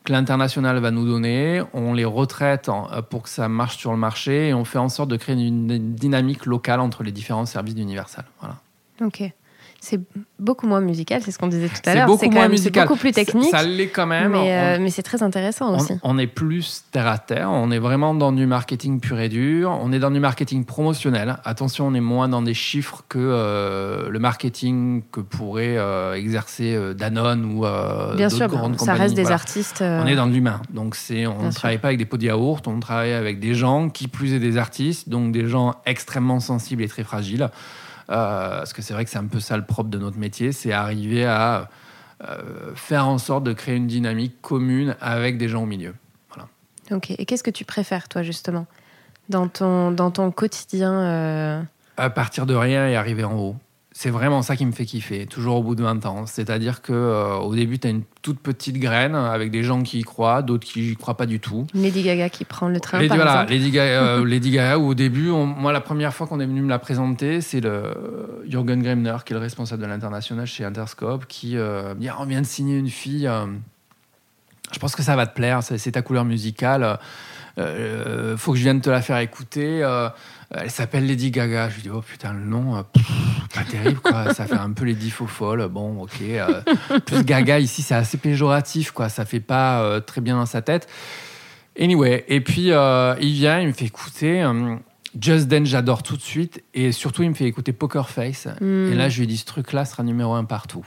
que l'international va nous donner, on les retraite pour que ça marche sur le marché et on fait en sorte de créer une dynamique locale entre les différents services d'Universal. Voilà. Ok. C'est beaucoup moins musical, c'est ce qu'on disait tout à l'heure. C'est beaucoup moins musical. beaucoup plus technique. Ça, l'est quand même. Mais, euh, c'est très intéressant aussi. On est plus terre à terre. On est vraiment dans du marketing pur et dur. On est dans du marketing promotionnel. Attention, on est moins dans des chiffres que euh, le marketing que pourrait euh, exercer Danone ou Bien sûr, grandes ça reste des artistes. On est dans l'humain. Donc c'est, on ne travaille pas avec des pots de yaourt. On travaille avec des gens qui plus est des artistes, donc des gens extrêmement sensibles et très fragiles. Euh, parce que c'est vrai que c'est un peu ça le propre de notre métier, c'est arriver à euh, faire en sorte de créer une dynamique commune avec des gens au milieu. Voilà. Ok. Et qu'est-ce que tu préfères, toi, justement, dans ton, dans ton quotidien euh À partir de rien et arriver en haut c'est vraiment ça qui me fait kiffer, toujours au bout de 20 ans. C'est-à-dire que euh, au début, tu as une toute petite graine avec des gens qui y croient, d'autres qui n'y croient pas du tout. Lady Gaga qui prend le train. Lady, par voilà, Lady, Gaga, euh, [LAUGHS] Lady Gaga, où au début, moi, la première fois qu'on est venu me la présenter, c'est le Jürgen Gremner, qui est le responsable de l'international chez Interscope, qui euh, me dit ah, On vient de signer une fille, je pense que ça va te plaire, c'est ta couleur musicale, faut que je vienne te la faire écouter. Euh, elle s'appelle Lady Gaga. Je lui dis, oh putain, le nom, euh, pas terrible, quoi. Ça fait un peu Lady Faux Folle. Bon, ok. Euh, plus Gaga, ici, c'est assez péjoratif, quoi. Ça fait pas très bien dans sa tête. Anyway, et puis il vient, il me fait écouter. Just Dance, j'adore tout de suite. Et surtout, il me fait écouter Poker Face. Et là, je lui dis, ce truc-là sera numéro un partout.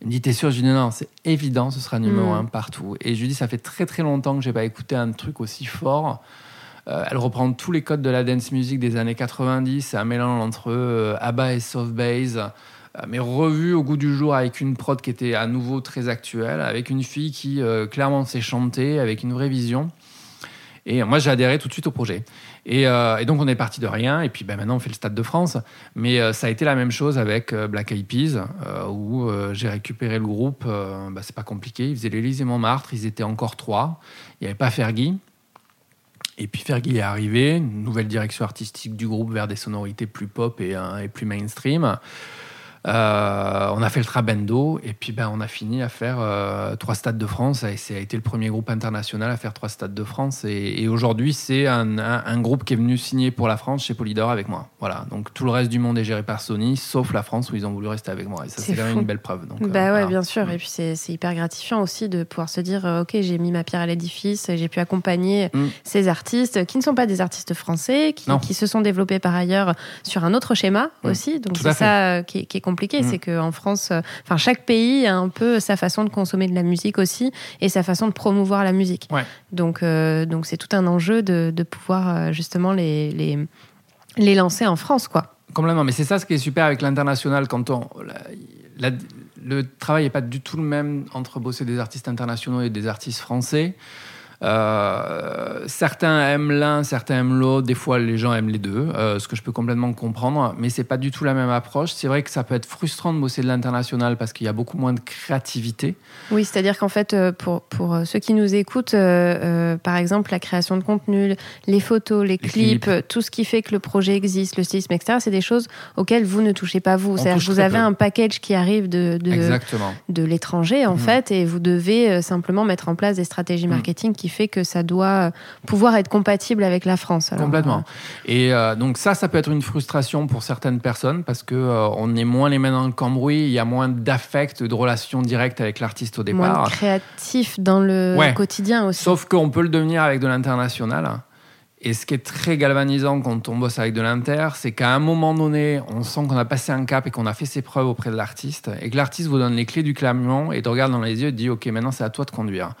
Il me dit, t'es sûr Je lui dis, non, non c'est évident, ce sera numéro mm. un partout. Et je lui dis, ça fait très très longtemps que j'ai pas écouté un truc aussi fort. Euh, elle reprend tous les codes de la dance music des années 90. C'est un mélange entre euh, ABBA et soft bass, euh, mais revu au goût du jour avec une prod qui était à nouveau très actuelle, avec une fille qui clairement sait chanter, avec une vraie vision. Et moi, j'ai adhéré tout de suite au projet. Et, donc, on est parti de rien. Et puis, ben, maintenant, on fait le Stade de France. Mais ça a été la même chose avec Black Eyed Peas, où j'ai récupéré le groupe. Ben, c'est pas compliqué. Ils faisaient l'Élysée Montmartre. Ils étaient encore trois. Il n'y avait pas Fergie. Et puis Fergie est arrivé, nouvelle direction artistique du groupe vers des sonorités plus pop et, euh, plus mainstream. Euh, on a fait le Trabendo et puis ben, on a fini à faire euh, trois stades de France. Et ça a été le premier groupe international à faire trois stades de France. Et, aujourd'hui, c'est un, un, groupe qui est venu signer pour la France chez Polydor avec moi. Voilà. Donc tout le reste du monde est géré par Sony, sauf la France où ils ont voulu rester avec moi. Et ça, c'est quand même une belle preuve. Donc, bah euh, ouais, bien sûr. Et puis c'est hyper gratifiant aussi de pouvoir se dire ok, j'ai mis ma pierre à l'édifice, j'ai pu accompagner mm. ces artistes qui ne sont pas des artistes français, qui, qui, se sont développés par ailleurs sur un autre schéma aussi. Donc c'est ça qui est, qui est compliqué, c'est qu'en France, euh, enfin chaque pays a un peu sa façon de consommer de la musique aussi et sa façon de promouvoir la musique. Donc euh, donc c'est tout un enjeu de, de pouvoir euh, justement les, les, les lancer en France, quoi. Complètement, mais c'est ça ce qui est super avec l'international quand on le travail n'est pas du tout le même entre bosser des artistes internationaux et des artistes français. Euh, certains aiment l'un, certains aiment l'autre. Des fois, les gens aiment les deux, euh, ce que je peux complètement comprendre. Mais c'est pas du tout la même approche. C'est vrai que ça peut être frustrant de bosser de l'international parce qu'il y a beaucoup moins de créativité. Oui, c'est-à-dire qu'en fait, euh, pour, pour ceux qui nous écoutent, par exemple, la création de contenu, les photos, les, clips, tout ce qui fait que le projet existe, le stylisme, etc., c'est des choses auxquelles vous ne touchez pas vous. C'est-à-dire que vous avez un package qui arrive de, de, de l'étranger, en mmh. fait, et vous devez simplement mettre en place des stratégies mmh. marketing qui fait que ça doit pouvoir être compatible avec la France. Complètement. Et euh, donc ça, ça peut être une frustration pour certaines personnes parce que euh, on est moins les mains dans le cambouis, il y a moins d'affect, de relations directes avec l'artiste au départ. Moins créatif dans le quotidien aussi. Sauf qu'on peut le devenir avec de l'international. Et ce qui est très galvanisant quand on bosse avec de l'inter, c'est qu'à un moment donné, on sent qu'on a passé un cap et qu'on a fait ses preuves auprès de l'artiste, et que l'artiste vous donne les clés du camion et te regarde dans les yeux et te dit Ok, maintenant c'est à toi de conduire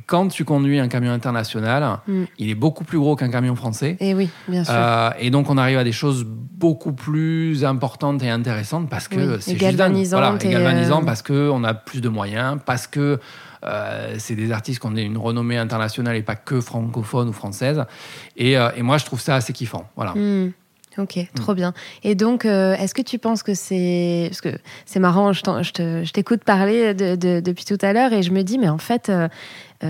quand tu conduis un camion international, mm. il est beaucoup plus gros qu'un camion français. Et oui, bien sûr. Euh, et donc, on arrive à des choses beaucoup plus importantes et intéressantes parce que c'est galvanisant. Voilà, et galvanisant euh, parce qu'on a plus de moyens, parce que euh, c'est des artistes qui ont une renommée internationale et pas que francophone ou française. Et, et moi, je trouve ça assez kiffant. Voilà. Mm. Ok, trop bien. Et donc, est-ce que tu penses que c'est... Parce que c'est marrant, je t'écoute parler depuis tout à l'heure et je me dis, mais en fait, euh,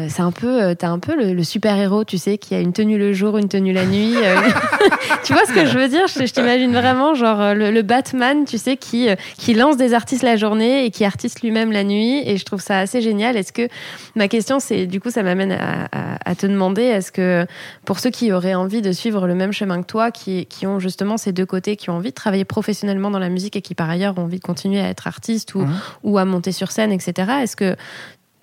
c'est un peu, euh, t'as un peu le, super héros, tu sais, qui a une tenue le jour, une tenue la nuit. Euh. [LAUGHS] tu vois ce que je veux dire? Je, t'imagine vraiment genre le, Batman, tu sais, qui qui lance des artistes la journée et qui artiste lui-même la nuit. Et je trouve ça assez génial. Est-ce que ma question, c'est du coup, ça m'amène à, te demander, est-ce que pour ceux qui auraient envie de suivre le même chemin que toi, qui qui ont justement ces deux côtés, qui ont envie de travailler professionnellement dans la musique et qui par ailleurs ont envie de continuer à être artiste ou mmh. ou à monter sur scène, etc. Est-ce que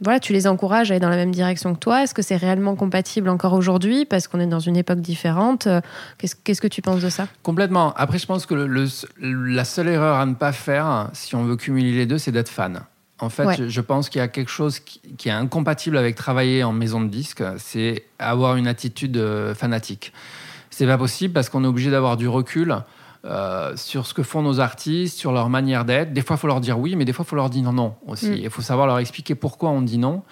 voilà, tu les encourages à aller dans la même direction que toi. Est-ce que c'est réellement compatible encore aujourd'hui parce qu'on est dans une époque différente? Euh, Qu'est-ce que tu penses de ça? Complètement. Après, je pense que le, la seule erreur à ne pas faire, si on veut cumuler les deux, c'est d'être fan. En fait, je pense qu'il y a quelque chose qui, qui, est incompatible avec travailler en maison de disque, c'est avoir une attitude euh, fanatique. C'est pas possible parce qu'on est obligé d'avoir du recul. Euh, sur ce que font nos artistes, sur leur manière d'être. Des fois, il faut leur dire oui, mais des fois, il faut leur dire non, non aussi. Mm. Il faut savoir leur expliquer pourquoi on dit non.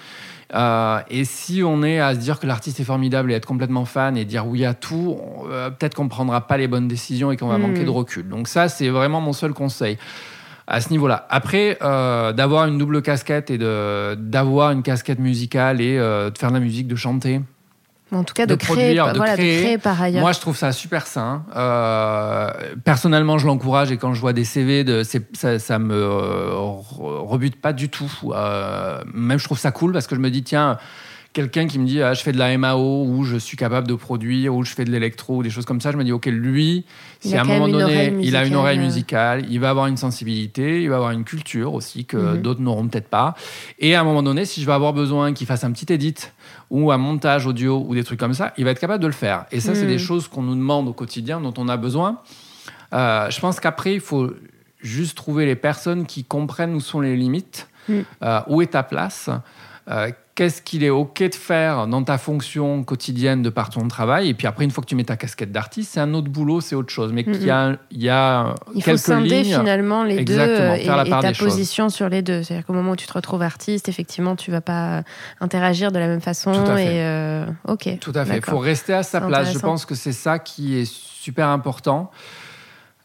Euh, et si on est à se dire que l'artiste est formidable et être complètement fan et dire oui à tout, euh, peut-être qu'on ne prendra pas les bonnes décisions et qu'on va mm. manquer de recul. Donc ça, c'est vraiment mon seul conseil à ce niveau-là. Après, d'avoir une double casquette et d'avoir une casquette musicale et de faire de la musique, de chanter, en tout cas, de, créer, de, voilà, créer. de, créer, par ailleurs. Moi, je trouve ça super sain. Euh, personnellement, je l'encourage et quand je vois des CV, de, ça, ça me euh, rebute pas du tout. Euh, même, je trouve ça cool parce que je me dis, tiens, quelqu'un qui me dit, ah, je fais de la MAO ou je suis capable de produire ou je fais de l'électro ou des choses comme ça, je me dis, ok, lui, si à un moment donné, il a une oreille musicale, il va avoir une sensibilité, il va avoir une culture aussi que mhm. d'autres n'auront peut-être pas. Et à un moment donné, si je vais avoir besoin qu'il fasse un petit edit ou un montage audio ou des trucs comme ça, il va être capable de le faire. Et ça, c'est des hmm. choses qu'on nous demande au quotidien, dont on a besoin. Euh, je pense qu'après, il faut juste trouver les personnes qui comprennent où sont les limites, hmm. euh, où est ta place, euh, qu'est-ce qu'il est OK de faire dans ta fonction quotidienne de par ton travail. Et puis après, une fois que tu mets ta casquette d'artiste, c'est un autre boulot, c'est autre chose. Mais il y a, il y a il faut scinder finalement les deux et, ta position sur les deux. C'est-à-dire qu'au moment où tu te retrouves artiste, effectivement, tu vas pas interagir de la même façon. Tout à fait. Et euh, ok. Tout à fait. Il faut rester à sa place. Je pense que c'est ça qui est super important.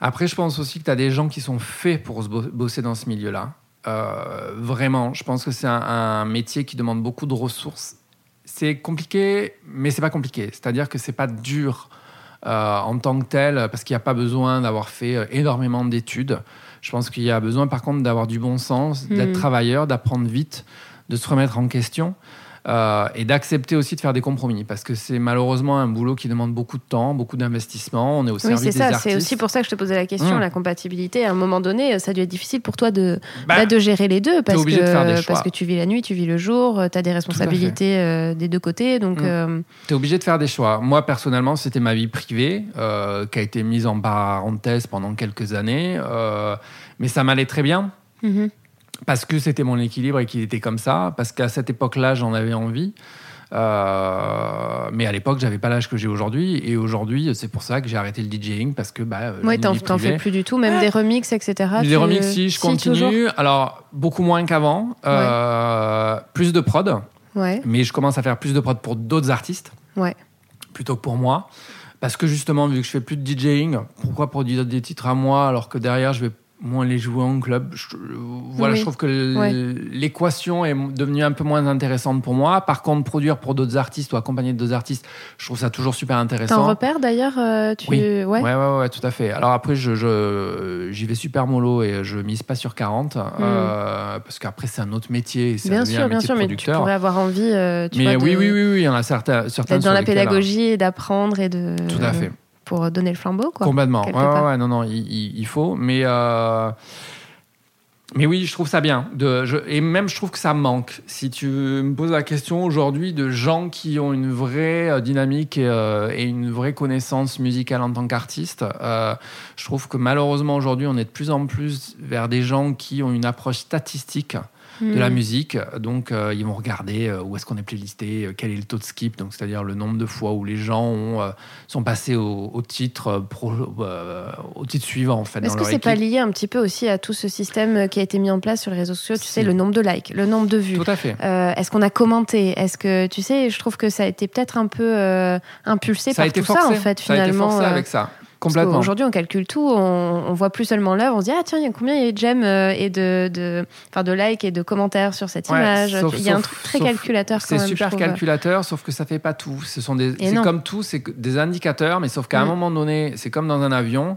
Après, je pense aussi que tu as des gens qui sont faits pour bosser dans ce milieu-là. Euh, vraiment, je pense que c'est un, métier qui demande beaucoup de ressources. C'est compliqué, mais c'est pas compliqué. C'est-à-dire que c'est pas dur euh, en tant que tel, parce qu'il n'y a pas besoin d'avoir fait euh, énormément d'études. Je pense qu'il y a besoin, par contre, d'avoir du bon sens, d'être Mhm. travailleur, d'apprendre vite, de se remettre en question. Euh, et d'accepter aussi de faire des compromis parce que c'est malheureusement un boulot qui demande beaucoup de temps, beaucoup d'investissement. On est au Oui, service c'est des ça. C'est aussi pour ça que je te posais la question, Mm. la compatibilité. À un moment donné, ça a dû être difficile pour toi de, Bah, bah, de gérer les deux parce que, de faire des choix. parce que tu vis la nuit, tu vis le jour, tu as des responsabilités euh, des deux côtés. Donc, Mm. euh, Tu es obligé de faire des choix. Moi, personnellement, c'était ma vie privée euh, qui a été mise en parenthèse pendant quelques années. euh, mais ça m'allait très bien mhm. Parce que c'était mon équilibre et qu'il était comme ça. Parce qu'à cette époque-là, j'en avais envie. Euh, mais à l'époque, j'avais pas l'âge que j'ai aujourd'hui. Et aujourd'hui, c'est pour ça que j'ai arrêté le DJing parce que bah, Ouais, t'en t'en fais plus du tout, même des remixes, etc. Les Ah, tu- remix, si, je continue. toujours Alors, beaucoup moins qu'avant. Euh, Plus de prod. Ouais, Mais je commence à faire plus de prod pour d'autres artistes. ouais. plutôt que pour moi. Parce que justement, vu que je fais plus de DJing, pourquoi produire des titres à moi alors que derrière je vais moins les jouer en club Je- Voilà, Oui. je trouve que Ouais. l'équation est devenue un peu moins intéressante pour moi. Par contre, produire pour d'autres artistes ou accompagner d'autres artistes, je trouve ça toujours super T'en intéressant. repères d'ailleurs euh, tu... Oui. Ouais. Ouais, ouais, ouais, tout à fait. Alors après, je, j'y vais super mollo et je mise pas sur 40 euh, parce qu'après, c'est un autre métier. et Hmm. Bien sûr, un bien sûr, mais tu pourrais avoir envie, euh, tu mais vois, oui, de- oui, oui, oui, il y en a certains, certains d'être dans la pédagogie et d'apprendre et de Tout à fait. Pour donner le flambeau quoi. Complètement. Ouais, ouais, non, non, il, faut. Mais, euh, mais oui, je trouve ça bien. De, je- et même, je trouve que ça manque. Si tu me poses la question aujourd'hui de gens qui ont une vraie euh, dynamique et, euh, et une vraie connaissance musicale en tant qu'artiste, euh, je trouve que malheureusement aujourd'hui, on est de plus en plus vers des gens qui ont une approche statistique de la Hmm. musique. Donc, euh, ils vont regarder euh, où est-ce qu'on est playlisté, euh, quel est le taux de skip, donc c'est-à-dire le nombre de fois où les gens ont, sont passés au, au titre pro- au titre suivant en fait. Est-ce que c'est pas lié un petit peu aussi à tout ce système qui a été mis en place sur les réseaux sociaux Tu Si. sais, le nombre de likes, le nombre de vues? Tout à fait. Est-ce qu'on a commenté? Est-ce que tu sais Je trouve que ça a été peut-être un peu impulsé Ça a par été tout forcé. ça en fait Ça a été finalement. forcé avec ça. Complètement. qu'aujourd'hui, on calcule tout, on, on voit plus seulement l'œuvre, on se dit ah tiens, il y a combien il y a de j'aime euh, et de de enfin de likes et de commentaires sur cette Ouais, image. sauf- il y a un truc très sauf- calculateur quand C'est même. super je trouve. calculateur, sauf que ça fait pas tout. Ce sont des, c'est comme tout, c'est des indicateurs, mais sauf qu'à un Mm. moment donné, c'est comme dans un avion.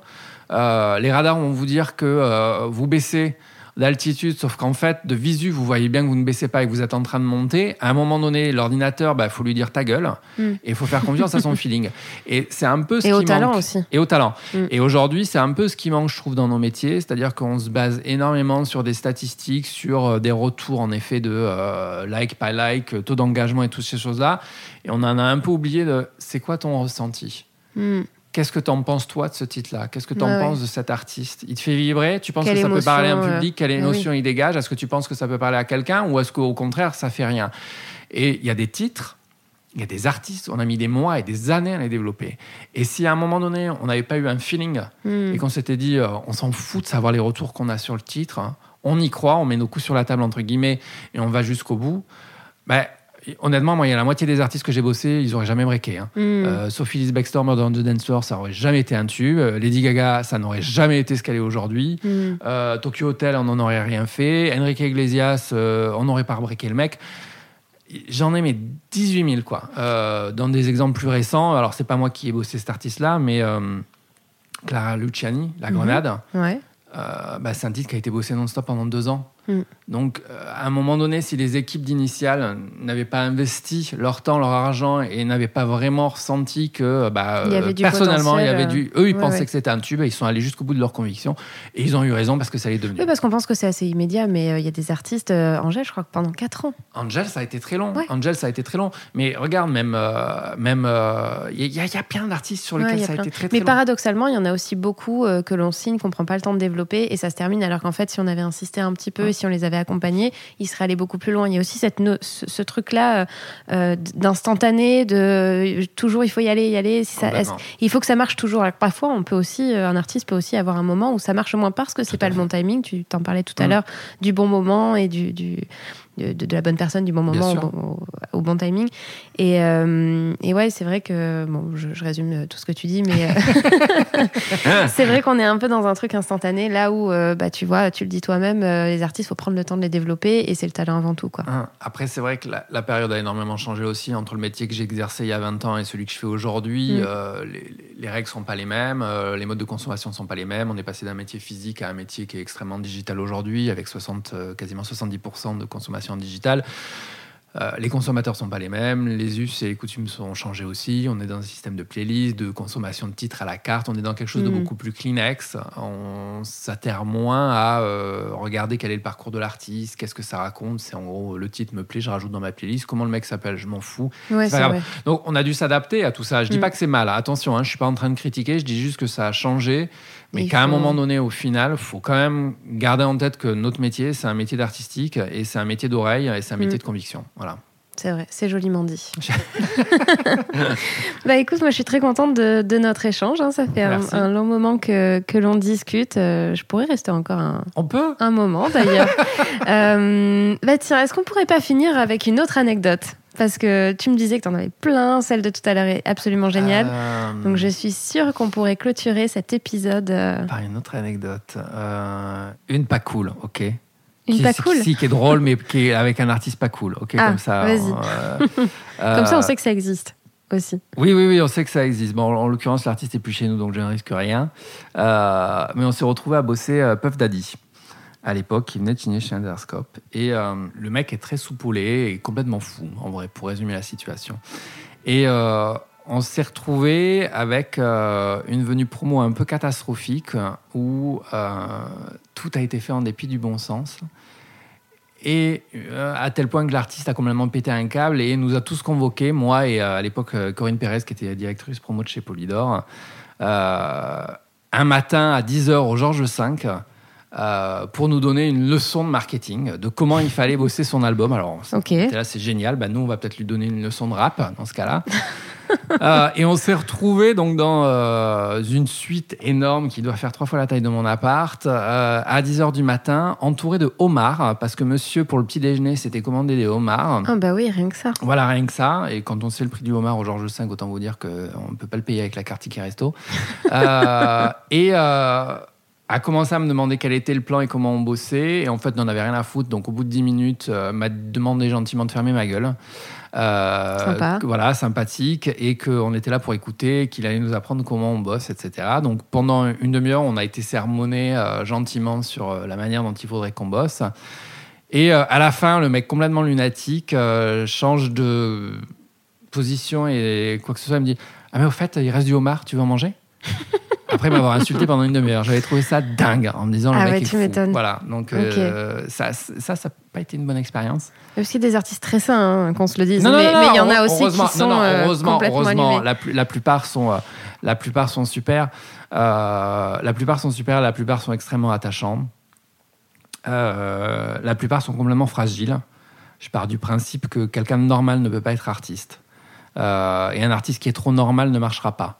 euh, les radars vont vous dire que euh, vous baissez d'altitude, sauf qu'en fait, de visu, vous voyez bien que vous ne baissez pas et que vous êtes en train de monter. À un moment donné, l'ordinateur, il faut lui dire ta gueule Mm. et il faut faire confiance à son [LAUGHS] feeling. Et c'est un peu ce Et qui au talent aussi. Et au talent. Mm. Et aujourd'hui, c'est un peu ce qui manque, je trouve, dans nos métiers. C'est-à-dire qu'on se base énormément sur des statistiques, sur euh, des retours, en effet, de euh, like, pas like, euh, taux d'engagement et toutes ces choses-là. Et on en a un peu oublié de c'est quoi ton ressenti? Hmm. Qu'est-ce que tu en penses, toi, de ce titre-là? Qu'est-ce que tu en Ouais, penses de cet artiste? Il te fait vibrer? Tu penses Quelle que ça peut parler à un public? Quelle oui. émotion il dégage? Est-ce que tu penses que ça peut parler à quelqu'un Ou est-ce qu'au contraire, ça fait rien? Et il y a des titres, il y a des artistes, on a mis des mois et des années à les développer. Et si à un moment donné, on n'avait pas eu un feeling Hmm. et qu'on s'était dit, euh, on s'en fout de savoir les retours qu'on a sur le titre, hein, on y croit, on met nos coups sur la table, entre guillemets, et on va jusqu'au bout, ben, honnêtement, moi, il y a la moitié des artistes que j'ai bossés, ils auraient jamais breaké. hein. Hmm. Euh, Sophie Ellis Bextor, Murder on the Dance Floor, ça aurait jamais été un tube. Euh, Lady Gaga, ça n'aurait jamais été ce qu'elle est aujourd'hui. Hmm. Euh, Tokyo Hotel, on n'en aurait rien fait. Enrique Iglesias, on n'aurait pas breaké le mec. J'en ai mais 18 000, quoi. Dans des exemples plus récents, alors c'est pas moi qui ai bossé cet artiste-là, mais Clara Luciani, La Mhm. Grenade, Ouais. bah, c'est un titre qui a été bossé non-stop pendant deux ans. Mm. Donc, euh, à un moment donné, si les équipes d'initial n'avaient pas investi leur temps, leur argent et n'avaient pas vraiment ressenti que, bah, Il y avait euh, du personnellement, il y avait du. Eux, ils ouais, pensaient ouais. que c'était un tube et ils sont allés jusqu'au bout de leurs convictions et ils ont eu raison parce que ça allait devenir. Oui, parce qu'on pense que c'est assez immédiat, mais euh, il y a des artistes, euh, Angèle, je crois que pendant 4 ans. Angel, ça a été très long. Ouais. Ça a été très long. Mais regarde, même, euh, même, euh, il y, a- il y a plein d'artistes sur lesquels a ça a été très très Mais long. paradoxalement, il y en a aussi beaucoup euh, que l'on signe, qu'on prend pas le temps de développer, et ça se termine alors qu'en fait, si on avait insisté un petit peu si on les avait accompagnés, ils seraient allés beaucoup plus loin. Il y a aussi cette ce, ce truc-là euh, euh, d'instantané, de euh, toujours il faut y aller, y aller. Si ça, il faut que ça marche toujours. Alors que parfois, on peut aussi, un artiste peut aussi avoir un moment où ça marche moins parce que c'est pas le bon timing. Tu t'en parlais tout à Mm. l'heure du bon moment et du, du de, de la bonne personne, du bon moment, au bon, au, au bon timing. Et, euh, et ouais, c'est vrai que, bon, je, je résume tout ce que tu dis, mais euh, [LAUGHS] c'est vrai qu'on est un peu dans un truc instantané, là où, euh, bah, tu vois, tu le dis toi-même, euh, les artistes, faut prendre le temps de les développer, et c'est le talent avant tout, quoi. Hein, Après, c'est vrai que la, la période a énormément changé aussi entre le métier que j'exerçais il y a 20 ans et celui que je fais aujourd'hui. Mm. Euh, les, les règles sont pas les mêmes, euh, les modes de consommation sont pas les mêmes. On est passé d'un métier physique à un métier qui est extrêmement digital aujourd'hui, avec 60, euh, quasiment 70% de consommation digitale. Euh, les consommateurs sont pas les mêmes, les us et les coutumes sont changés aussi. On est dans un système de playlist, de consommation de titres à la carte. On est dans quelque chose de Mhm. beaucoup plus Kleenex. On s'atterre moins à euh, regarder quel est le parcours de l'artiste, qu'est-ce que ça raconte. C'est en gros le titre me plaît, je rajoute dans ma playlist. Comment le mec s'appelle, je m'en fous. Ouais, C'est grave. Donc on a dû s'adapter à tout ça. Je dis Mm. pas que c'est mal. hein. Attention, hein, je suis pas en train de critiquer. Je dis juste que ça a changé, mais qu'à un moment donné, au final, faut quand même garder en tête que notre métier, c'est un métier d'artistique et c'est un métier d'oreille et c'est un métier Mm. de conviction. Voilà. C'est vrai, c'est joliment dit. [LAUGHS] [LAUGHS] bah écoute, moi je suis très contente de, de notre échange. hein. Ça fait un, long moment que, que l'on discute. Euh, je pourrais rester encore un, On peut un moment d'ailleurs. [LAUGHS] euh, bah tiens, est-ce qu'on pourrait pas finir avec une autre anecdote? Parce que tu me disais que tu en avais plein, celle de tout à l'heure est absolument géniale. Euh, Donc je suis sûre qu'on pourrait clôturer cet épisode. Par une autre anecdote. Euh, une pas cool, ok. Une qui, pas qui- cool. Si, qui est drôle, mais qui est avec un artiste pas cool, ok. Ah, comme ça. vas-y. euh, [LAUGHS] Comme ça, euh, on sait que ça existe aussi. Oui, oui, oui, on sait que ça existe. Bon, en, en l'occurrence, l'artiste est plus chez nous, donc je ne risque rien. Euh, mais on s'est retrouvé à bosser euh, Puff Daddy à l'époque, qui venait de signer chez Interscope. Et euh, le mec est très soupoulé et complètement fou, en vrai, pour résumer la situation. Et euh, on s'est retrouvé avec euh, une venue promo un peu catastrophique où euh, tout a été fait en dépit du bon sens. Et euh, à tel point que l'artiste a complètement pété un câble et nous a tous convoqués, moi et à l'époque Corinne Pérez, qui était directrice promo de chez Polydor, un matin à 10h au Georges V euh, pour nous donner une leçon de marketing, de comment il fallait bosser son album. Alors, là, c'est génial. Bah, nous, on va peut-être lui donner une leçon de rap dans ce cas-là. [LAUGHS] Euh, et on s'est retrouvé donc dans euh, une suite énorme qui doit faire trois fois la taille de mon appart euh, à 10h du matin, entouré de homards parce que monsieur pour le petit déjeuner s'était commandé des homards. Ah bah oui, rien que ça. Voilà, rien que ça. Et quand on sait le prix du homard au Georges V, autant vous dire qu'on ne peut pas le payer avec la carte Ticket Resto. [LAUGHS] Et a commencé à me demander quel était le plan et comment on bossait. Et en fait, n'en avait rien à foutre. Donc, au bout de 10 minutes, euh, m'a demandé gentiment de fermer ma gueule. Euh, Sympa. que- voilà, sympathique. Et qu'on était là pour écouter, qu'il allait nous apprendre comment on bosse, etc. Donc, pendant une demi-heure, on a été sermonné euh, gentiment sur euh, la manière dont il faudrait qu'on bosse. Et à la fin, le mec complètement lunatique change de position et quoi que ce soit, il me dit Ah, mais au fait, il reste du homard, tu veux en manger? Après m'avoir insulté pendant une demi-heure. J'avais trouvé ça dingue en me disant Ah Le mec ouais, est tu fou. m'étonnes. Voilà, donc euh, ça, ça, ça n'a pas été une bonne expérience. Parce qu'il y a des artistes très sains, hein, qu'on se le dise. Non, mais il y en a aussi qui sont non, non, euh, heureusement, complètement heureusement, la, plupart sont, euh, la plupart sont super. Euh, la plupart sont super, la plupart sont extrêmement attachants. Euh, la plupart sont complètement fragiles. Je pars du principe que quelqu'un de normal ne peut pas être artiste. Euh, et un artiste qui est trop normal ne marchera pas.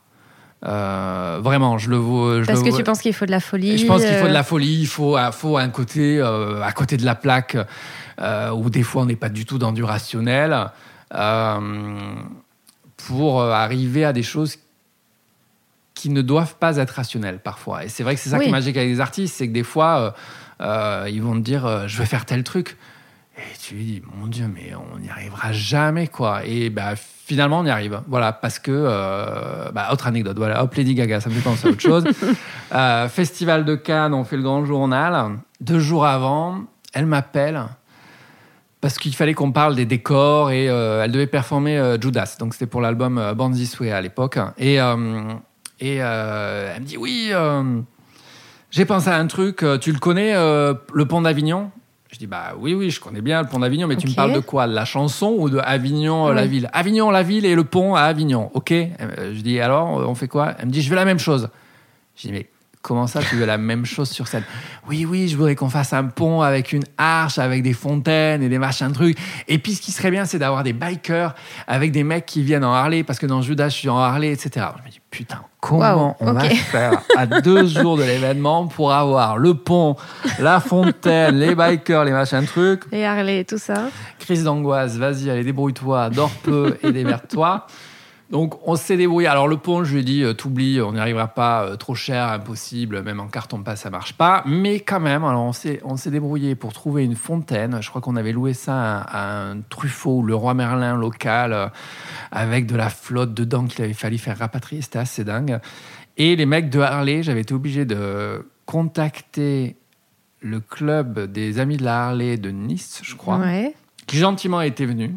Euh, vraiment, je le vois. je Parce le que vois- tu penses qu'il faut de la folie. je pense qu'il faut de euh, la folie, il faut, euh, faut un côté euh, à côté de la plaque euh, où des fois on n'est pas du tout dans du rationnel pour arriver à des choses qui ne doivent pas être rationnelles parfois. Et c'est vrai que c'est ça qui est magique avec les artistes, c'est que des fois ils vont te dire je vais faire tel truc. Et tu lui dis, mon Dieu, mais on n'y arrivera jamais, quoi. Et bah, finalement, on y arrive. Voilà, parce que. euh, bah, autre anecdote, voilà, hop, Lady Gaga, ça me fait penser à autre chose. [LAUGHS] Euh, Festival de Cannes, on fait le grand journal. Deux jours avant, elle m'appelle parce qu'il fallait qu'on parle des décors et euh, elle devait performer Judas. Donc c'était pour l'album Born This Way à l'époque. Et, et elle me dit Oui, j'ai pensé à un truc, tu le connais, le pont d'Avignon? Je dis bah oui oui je connais bien le pont d'Avignon mais tu me parles de quoi? De la chanson ou de Avignon la ville? Avignon la ville et le pont à Avignon. Ok. Euh, je dis alors euh, on fait quoi? Elle me dit je veux la même chose. Je dis mais comment ça tu veux la même chose sur scène? Oui oui je voudrais qu'on fasse un pont avec une arche avec des fontaines et des machins trucs. Et puis ce qui serait bien c'est d'avoir des bikers avec des mecs qui viennent en Harley parce que dans Judas je suis en Harley etc je me dis putain, comment on va faire à deux [LAUGHS] jours de l'événement pour avoir le pont, la fontaine, les bikers, les machins trucs. Les Harley, tout ça. Crise d'angoisse, vas-y, allez, débrouille-toi, dors peu et démerde-toi. Donc on s'est débrouillé. Alors le pont, je lui ai dit, euh, t'oublies, on n'y arrivera pas, euh, trop cher, impossible, même en carton pas, ça marche pas. Mais quand même, alors on s'est, on s'est débrouillé pour trouver une fontaine. Je crois qu'on avait loué ça à, un Truffaut, le roi Merlin local, euh, avec de la flotte dedans qu'il avait fallu faire rapatrier. C'était assez dingue. Et les mecs de Harley, j'avais été obligé de contacter le club des amis de la Harley de Nice, je crois, qui gentiment était venu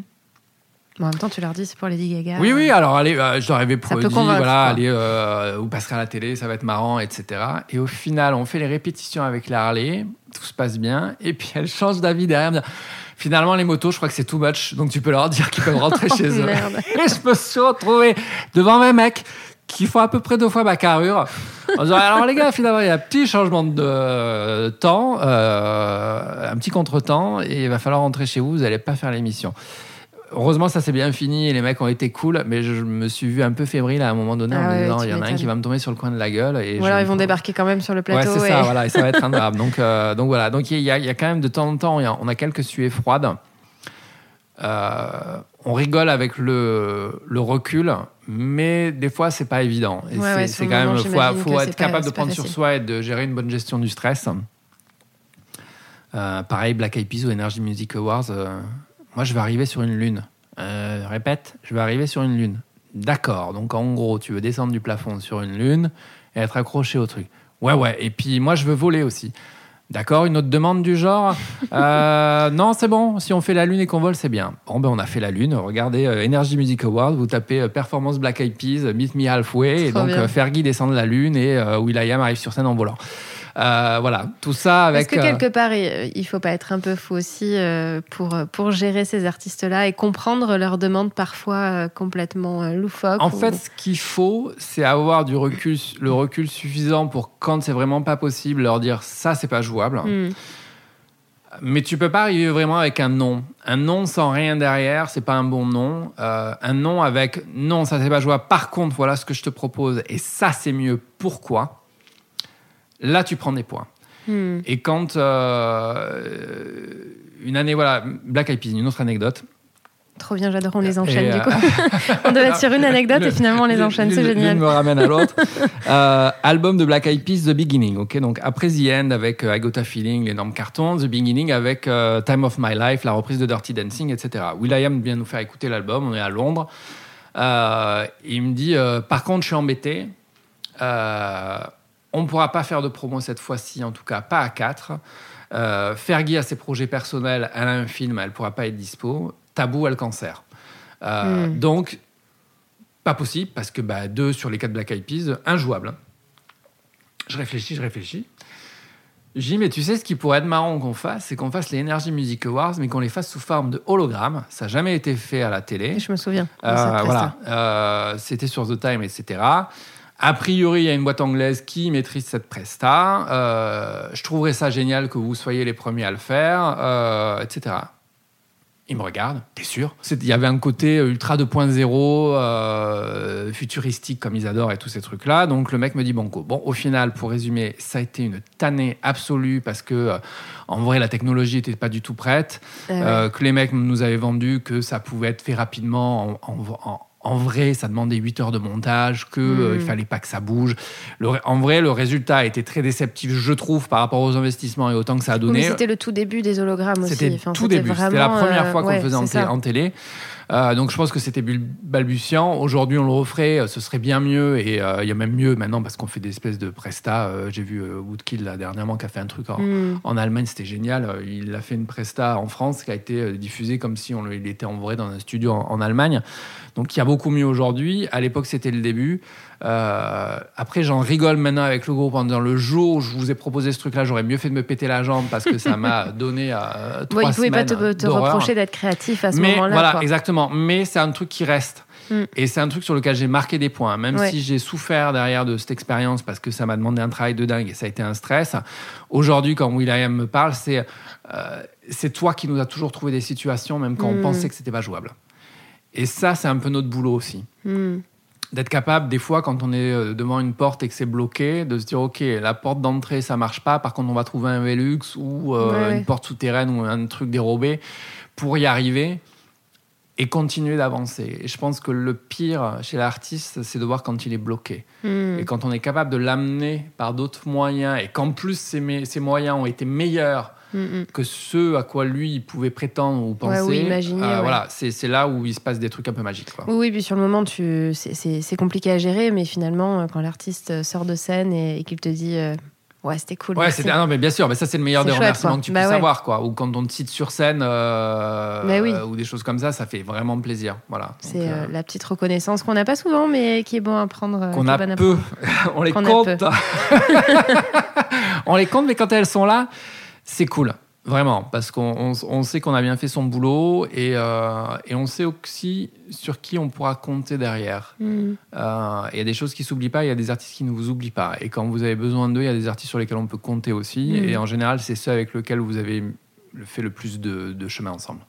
en même temps, tu leur dis c'est pour Lady Gaga. Oui, oui, alors allez, euh, je leur avais dit, voilà, allez, euh, vous passerez à la télé, ça va être marrant, etc. Et au final, on fait les répétitions avec la Harley, tout se passe bien, et puis elle change d'avis derrière. Finalement, les motos, je crois que c'est too much, donc tu peux leur dire qu'ils peuvent rentrer oh, [LAUGHS] chez eux. Et je me suis retrouvé devant mes mecs qui font à peu près deux fois ma carrure. En disant, alors les gars, finalement, il y a un petit changement de euh, temps, un petit contretemps, et il va falloir rentrer chez vous, vous n'allez pas faire l'émission. Heureusement, ça s'est bien fini et les mecs ont été cool, mais je me suis vu un peu fébrile à un moment donné en ah me disant il y en a un qui va me tomber sur le coin de la gueule. Et Ou alors ils vont débarquer quand même sur le plateau. Ouais, c'est ça, voilà, et ça va être [LAUGHS] un drame. Donc, euh, donc voilà, donc il y, a, quand même de temps en temps, on a quelques suées froides. Euh, on rigole avec le, le, recul, mais des fois, c'est pas évident. Et c'est quand même, faut, faut être capable de prendre sur soi et de gérer une bonne gestion du stress. Euh, pareil, Black Eyed Peas ou Energy Music Awards moi, je vais arriver sur une lune. Euh, répète, je vais arriver sur une lune. D'accord. Donc, en gros, tu veux descendre du plafond sur une lune et être accroché au truc. Ouais, ouais. Et puis, moi, je veux voler aussi. D'accord, une autre demande du genre [LAUGHS] euh, Non, c'est bon, si on fait la Lune et qu'on vole, c'est bien. Bon, ben on a fait la Lune. Regardez euh, Energy Music Award, vous tapez Performance Black Eyed Peas, Meet Me Halfway, et donc Fergie descend de la Lune et Will.i.am arrive sur scène en volant. Euh, voilà, tout ça avec. Est-ce que quelque euh, part, il faut pas être un peu fou aussi euh, pour, pour gérer ces artistes-là et comprendre leurs demandes parfois complètement loufoques En fait, ce qu'il faut, c'est avoir du recul, le recul suffisant pour quand c'est vraiment pas possible, leur dire ça, c'est pas jouable. Hmm. Mais tu peux pas arriver vraiment avec un non. Un non sans rien derrière, c'est pas un bon non. un non avec non, ça c'est pas jouable. Par contre, voilà ce que je te propose et ça c'est mieux. Pourquoi? Là, tu prends des points. Hmm. Et quand euh, une année, voilà, Black Eyed Peas, une autre anecdote. Trop bien, j'adore, on les enchaîne du coup. Euh, [LAUGHS] on devait être sur une anecdote et finalement on les enchaîne, c'est génial. me ramène à [LAUGHS] l'autre. Euh, album de Black Eyed Peas, The Beginning, ok? Donc après The End avec I Got a Feeling, l'énorme carton, The Beginning avec Time of My Life, la reprise de Dirty Dancing, etc. Will.i.am vient nous faire écouter l'album, on est à Londres. il me dit, par contre, je suis embêté. On ne pourra pas faire de promo cette fois-ci, en tout cas pas à 4. Euh, Fergie a ses projets personnels, elle a un film, elle ne pourra pas être dispo. Tabou a le cancer. Euh, hmm. Donc, pas possible, parce que bah, deux sur les quatre Black Eyed Peas, injouable. Je réfléchis, je réfléchis. J'ai dit, mais tu sais, ce qui pourrait être marrant qu'on fasse, c'est qu'on fasse les Energy Music Awards, mais qu'on les fasse sous forme de hologramme. Ça n'a jamais été fait à la télé. Je me souviens. Euh, voilà. C'était sur The Time, etc. A priori, il y a une boîte anglaise qui maîtrise cette presta. Euh, je trouverais ça génial que vous soyez les premiers à le faire, euh, etc. Il me regarde, t'es sûr? Il y avait un côté ultra 2.0, euh, futuristique comme ils adorent et tous ces trucs-là. Donc le mec me dit banco. Bon, au final, pour résumer, ça a été une tannée absolue parce que en vrai, la technologie n'était pas du tout prête. Eh que les mecs nous avaient vendu que ça pouvait être fait rapidement en, en en vrai, ça demandait 8 heures de montage, qu'il euh, il hmm. fallait pas que ça bouge. en vrai, le résultat a été très déceptif, je trouve, par rapport aux investissements et au temps que ça a donné. C'était le tout début des hologrammes aussi. C'était tout début. C'était la première fois qu'on le faisait en, télé. Euh, donc je pense que c'était balbutiant. Aujourd'hui, on le referait, euh, ce serait bien mieux. Et il y a même mieux maintenant parce qu'on fait des espèces de presta. J'ai vu Woodkill là, dernièrement qui a fait un truc en, hmm. en Allemagne, c'était génial. Il a fait une presta en France qui a été diffusée comme si on, il était en vrai dans un studio en Allemagne. Donc il y a beaucoup mieux aujourd'hui. À l'époque, c'était le début. Euh, après, j'en rigole maintenant avec le groupe en disant le jour où je vous ai proposé ce truc-là, j'aurais mieux fait de me péter la jambe parce que ça m'a [LAUGHS] donné euh, trois ouais, Il ne pouvait pas te, reprocher d'être créatif à ce moment-là. Voilà, exactement. Mais c'est un truc qui reste. Mm. Et c'est un truc sur lequel j'ai marqué des points, même si j'ai souffert derrière de cette expérience parce que ça m'a demandé un travail de dingue et ça a été un stress. Aujourd'hui, quand Will.i.am me parle, c'est euh, c'est toi qui nous as toujours trouvé des situations, même quand on mm. pensait que c'était pas jouable. Et ça, c'est un peu notre boulot aussi. Hmm. d'être capable, des fois, quand on est euh, devant une porte et que c'est bloqué, de se dire ok, la porte d'entrée ça marche pas, par contre on va trouver un Velux ou euh, Ouais, une porte souterraine ou un truc dérobé pour y arriver et continuer d'avancer. Et je pense que le pire chez l'artiste, c'est de voir quand il est bloqué. Hmm. Et quand on est capable de l'amener par d'autres moyens, et qu'en plus ces moyens ont été meilleurs Hmm. que ce à quoi lui il pouvait prétendre ou penser, ou imaginer, ouais. voilà, c'est là où il se passe des trucs un peu magiques. Quoi. Oui, oui, puis sur le moment, tu... c'est- compliqué à gérer, mais finalement, euh, quand l'artiste sort de scène et, et qu'il te dit euh, Ouais, c'était cool. Ouais, c'était ah non, mais bien sûr, mais ça c'est le meilleur des chouette, remerciements quoi. que tu Bah peux ouais. savoir, quoi. Ou quand on te cite sur scène, euh, oui. euh, ou des choses comme ça, ça fait vraiment plaisir, voilà. C'est euh, euh, la petite reconnaissance qu'on n'a pas souvent, mais qui est bon à prendre. euh, qu'on [LAUGHS] a peu, on les compte, [LAUGHS] on les compte, mais quand elles sont là, c'est cool. Vraiment, parce qu'on on- on sait qu'on a bien fait son boulot et, euh, et on sait aussi sur qui on pourra compter derrière. Hmm. Euh, Il y a des choses qui s'oublient pas, il y a des artistes qui ne vous oublient pas. Et quand vous avez besoin d'eux, il y a des artistes sur lesquels on peut compter aussi. Mhm. Et en général, c'est ceux avec lesquels vous avez fait le plus de, de chemin ensemble.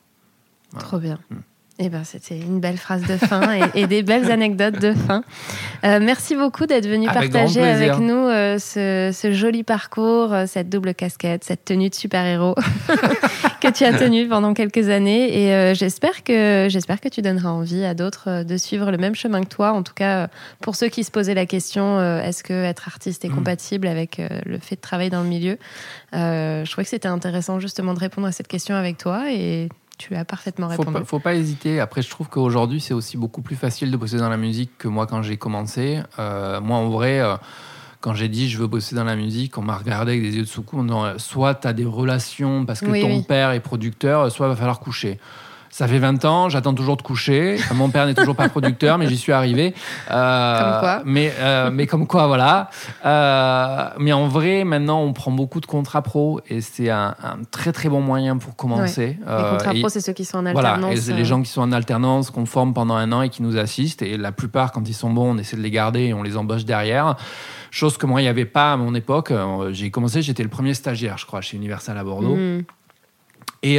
Voilà. Trop bien. Hmm. Eh ben, c'était une belle phrase de fin et, et des belles [LAUGHS] anecdotes de fin. Euh, merci beaucoup d'être venu Avec partager avec nous euh, ce, ce joli parcours, euh, cette double casquette, cette tenue de super-héros [LAUGHS] que tu as tenue pendant quelques années. Et j'espère que j'espère que tu donneras envie à d'autres de suivre le même chemin que toi. En tout cas, pour ceux qui se posaient la question, est-ce que être artiste est Mm. compatible avec le fait de travailler dans le milieu Je trouvais que c'était intéressant justement de répondre à cette question avec toi et tu as parfaitement Faut répondu. pas, faut pas hésiter. Après, je trouve qu'aujourd'hui, c'est aussi beaucoup plus facile de bosser dans la musique que moi quand j'ai commencé. Euh, moi, en vrai, euh, quand j'ai dit je veux bosser dans la musique, on m'a regardé avec des yeux de soucou en disant euh, soit tu as des relations parce que Oui, ton oui. père est producteur, soit il va falloir coucher. Ça fait 20 ans, j'attends toujours de coucher. Mon père n'est toujours pas producteur, mais j'y suis arrivé. Euh, Comme quoi. Mais, euh, mais comme quoi, voilà. Euh, mais en vrai, maintenant, on prend beaucoup de contrats pro et c'est un, un très très bon moyen pour commencer. Les contrats pro, c'est ceux qui sont en voilà, alternance. et c'est euh, les gens qui sont en alternance, qu'on forme pendant un an et qui nous assistent. Et la plupart, quand ils sont bons, on essaie de les garder et on les embauche derrière. Chose que moi, il n'y avait pas à mon époque. J'ai commencé, j'étais le premier stagiaire, je crois, chez Universal à Bordeaux. hmm. Et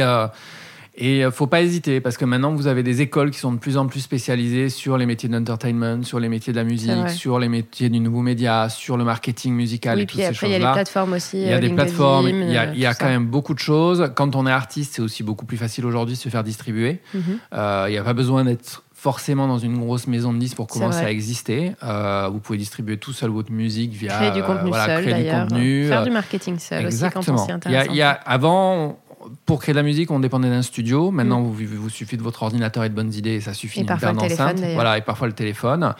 et euh, faut pas hésiter parce que maintenant vous avez des écoles qui sont de plus en plus spécialisées sur les métiers d'entertainment, sur les métiers de la musique, sur les métiers du nouveau média, sur le marketing musical Oui, et toutes puis ces après, il y a les choses-là. plateformes aussi. Il y a euh, des plateformes, il y a, euh, il y a tout quand ça. même beaucoup de choses. Quand on est artiste, c'est aussi beaucoup plus facile aujourd'hui de se faire distribuer. Mhm. Euh, Il n'y a pas besoin d'être forcément dans une grosse maison de disques pour commencer à exister. Euh, vous pouvez distribuer tout seul votre musique via Créer du euh, contenu voilà, seul, créer du d'ailleurs. contenu. Faire du marketing seul aussi quand on Exactement. s'y Il y a, intéresse. il y a- avant, pour créer de la musique, on dépendait d'un studio. Maintenant, Mm. vous, vous suffit de votre ordinateur et de bonnes idées, et ça suffit. Et parfois le téléphone. Voilà, et parfois le téléphone.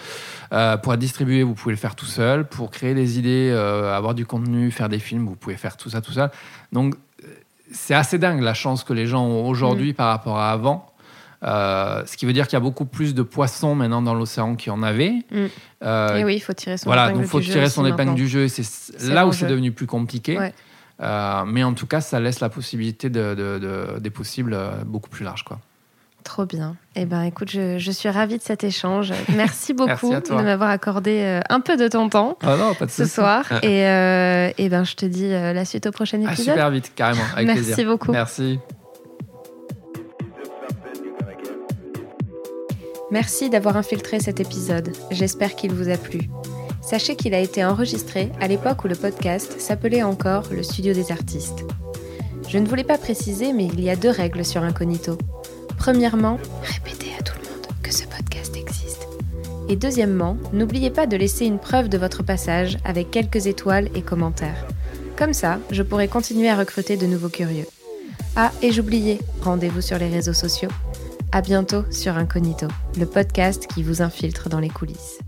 Euh, pour être distribué, vous pouvez le faire tout seul. Pour créer des idées, euh, avoir du contenu, faire des films, vous pouvez faire tout ça tout seul. Donc, euh, c'est assez dingue la chance que les gens ont aujourd'hui Mm. par rapport à avant. Euh, ce qui veut dire qu'il y a beaucoup plus de poissons maintenant dans l'océan qu'il y en avait. Mm. Et oui, il faut tirer son voilà, épingle donc il faut du jeu tirer aussi son épingle maintenant. du jeu. et C'est là où c'est devenu plus compliqué. Ouais. Euh, mais en tout cas, ça laisse la possibilité de, de- de- des possibles euh, beaucoup plus larges. Quoi. Trop bien. Eh ben, écoute, je, je suis ravie de cet échange. [LAUGHS] Merci beaucoup Merci de m'avoir accordé euh, un peu de ton temps Ah non, pas de ce soir. [LAUGHS] Et, euh, eh ben, je te dis la suite au prochain Ah, épisode. super vite, carrément. Avec Merci plaisir. beaucoup. Merci. Merci d'avoir infiltré cet épisode. J'espère qu'il vous a plu. Sachez qu'il a été enregistré à l'époque où le podcast s'appelait encore le Studio des artistes. Je ne voulais pas préciser, mais il y a deux règles sur Incognito. Premièrement, répétez à tout le monde que ce podcast existe. Et deuxièmement, n'oubliez pas de laisser une preuve de votre passage avec quelques étoiles et commentaires. Comme ça, je pourrai continuer à recruter de nouveaux curieux. Ah, et j'oubliais, rendez-vous sur les réseaux sociaux. À bientôt sur Incognito, le podcast qui vous infiltre dans les coulisses.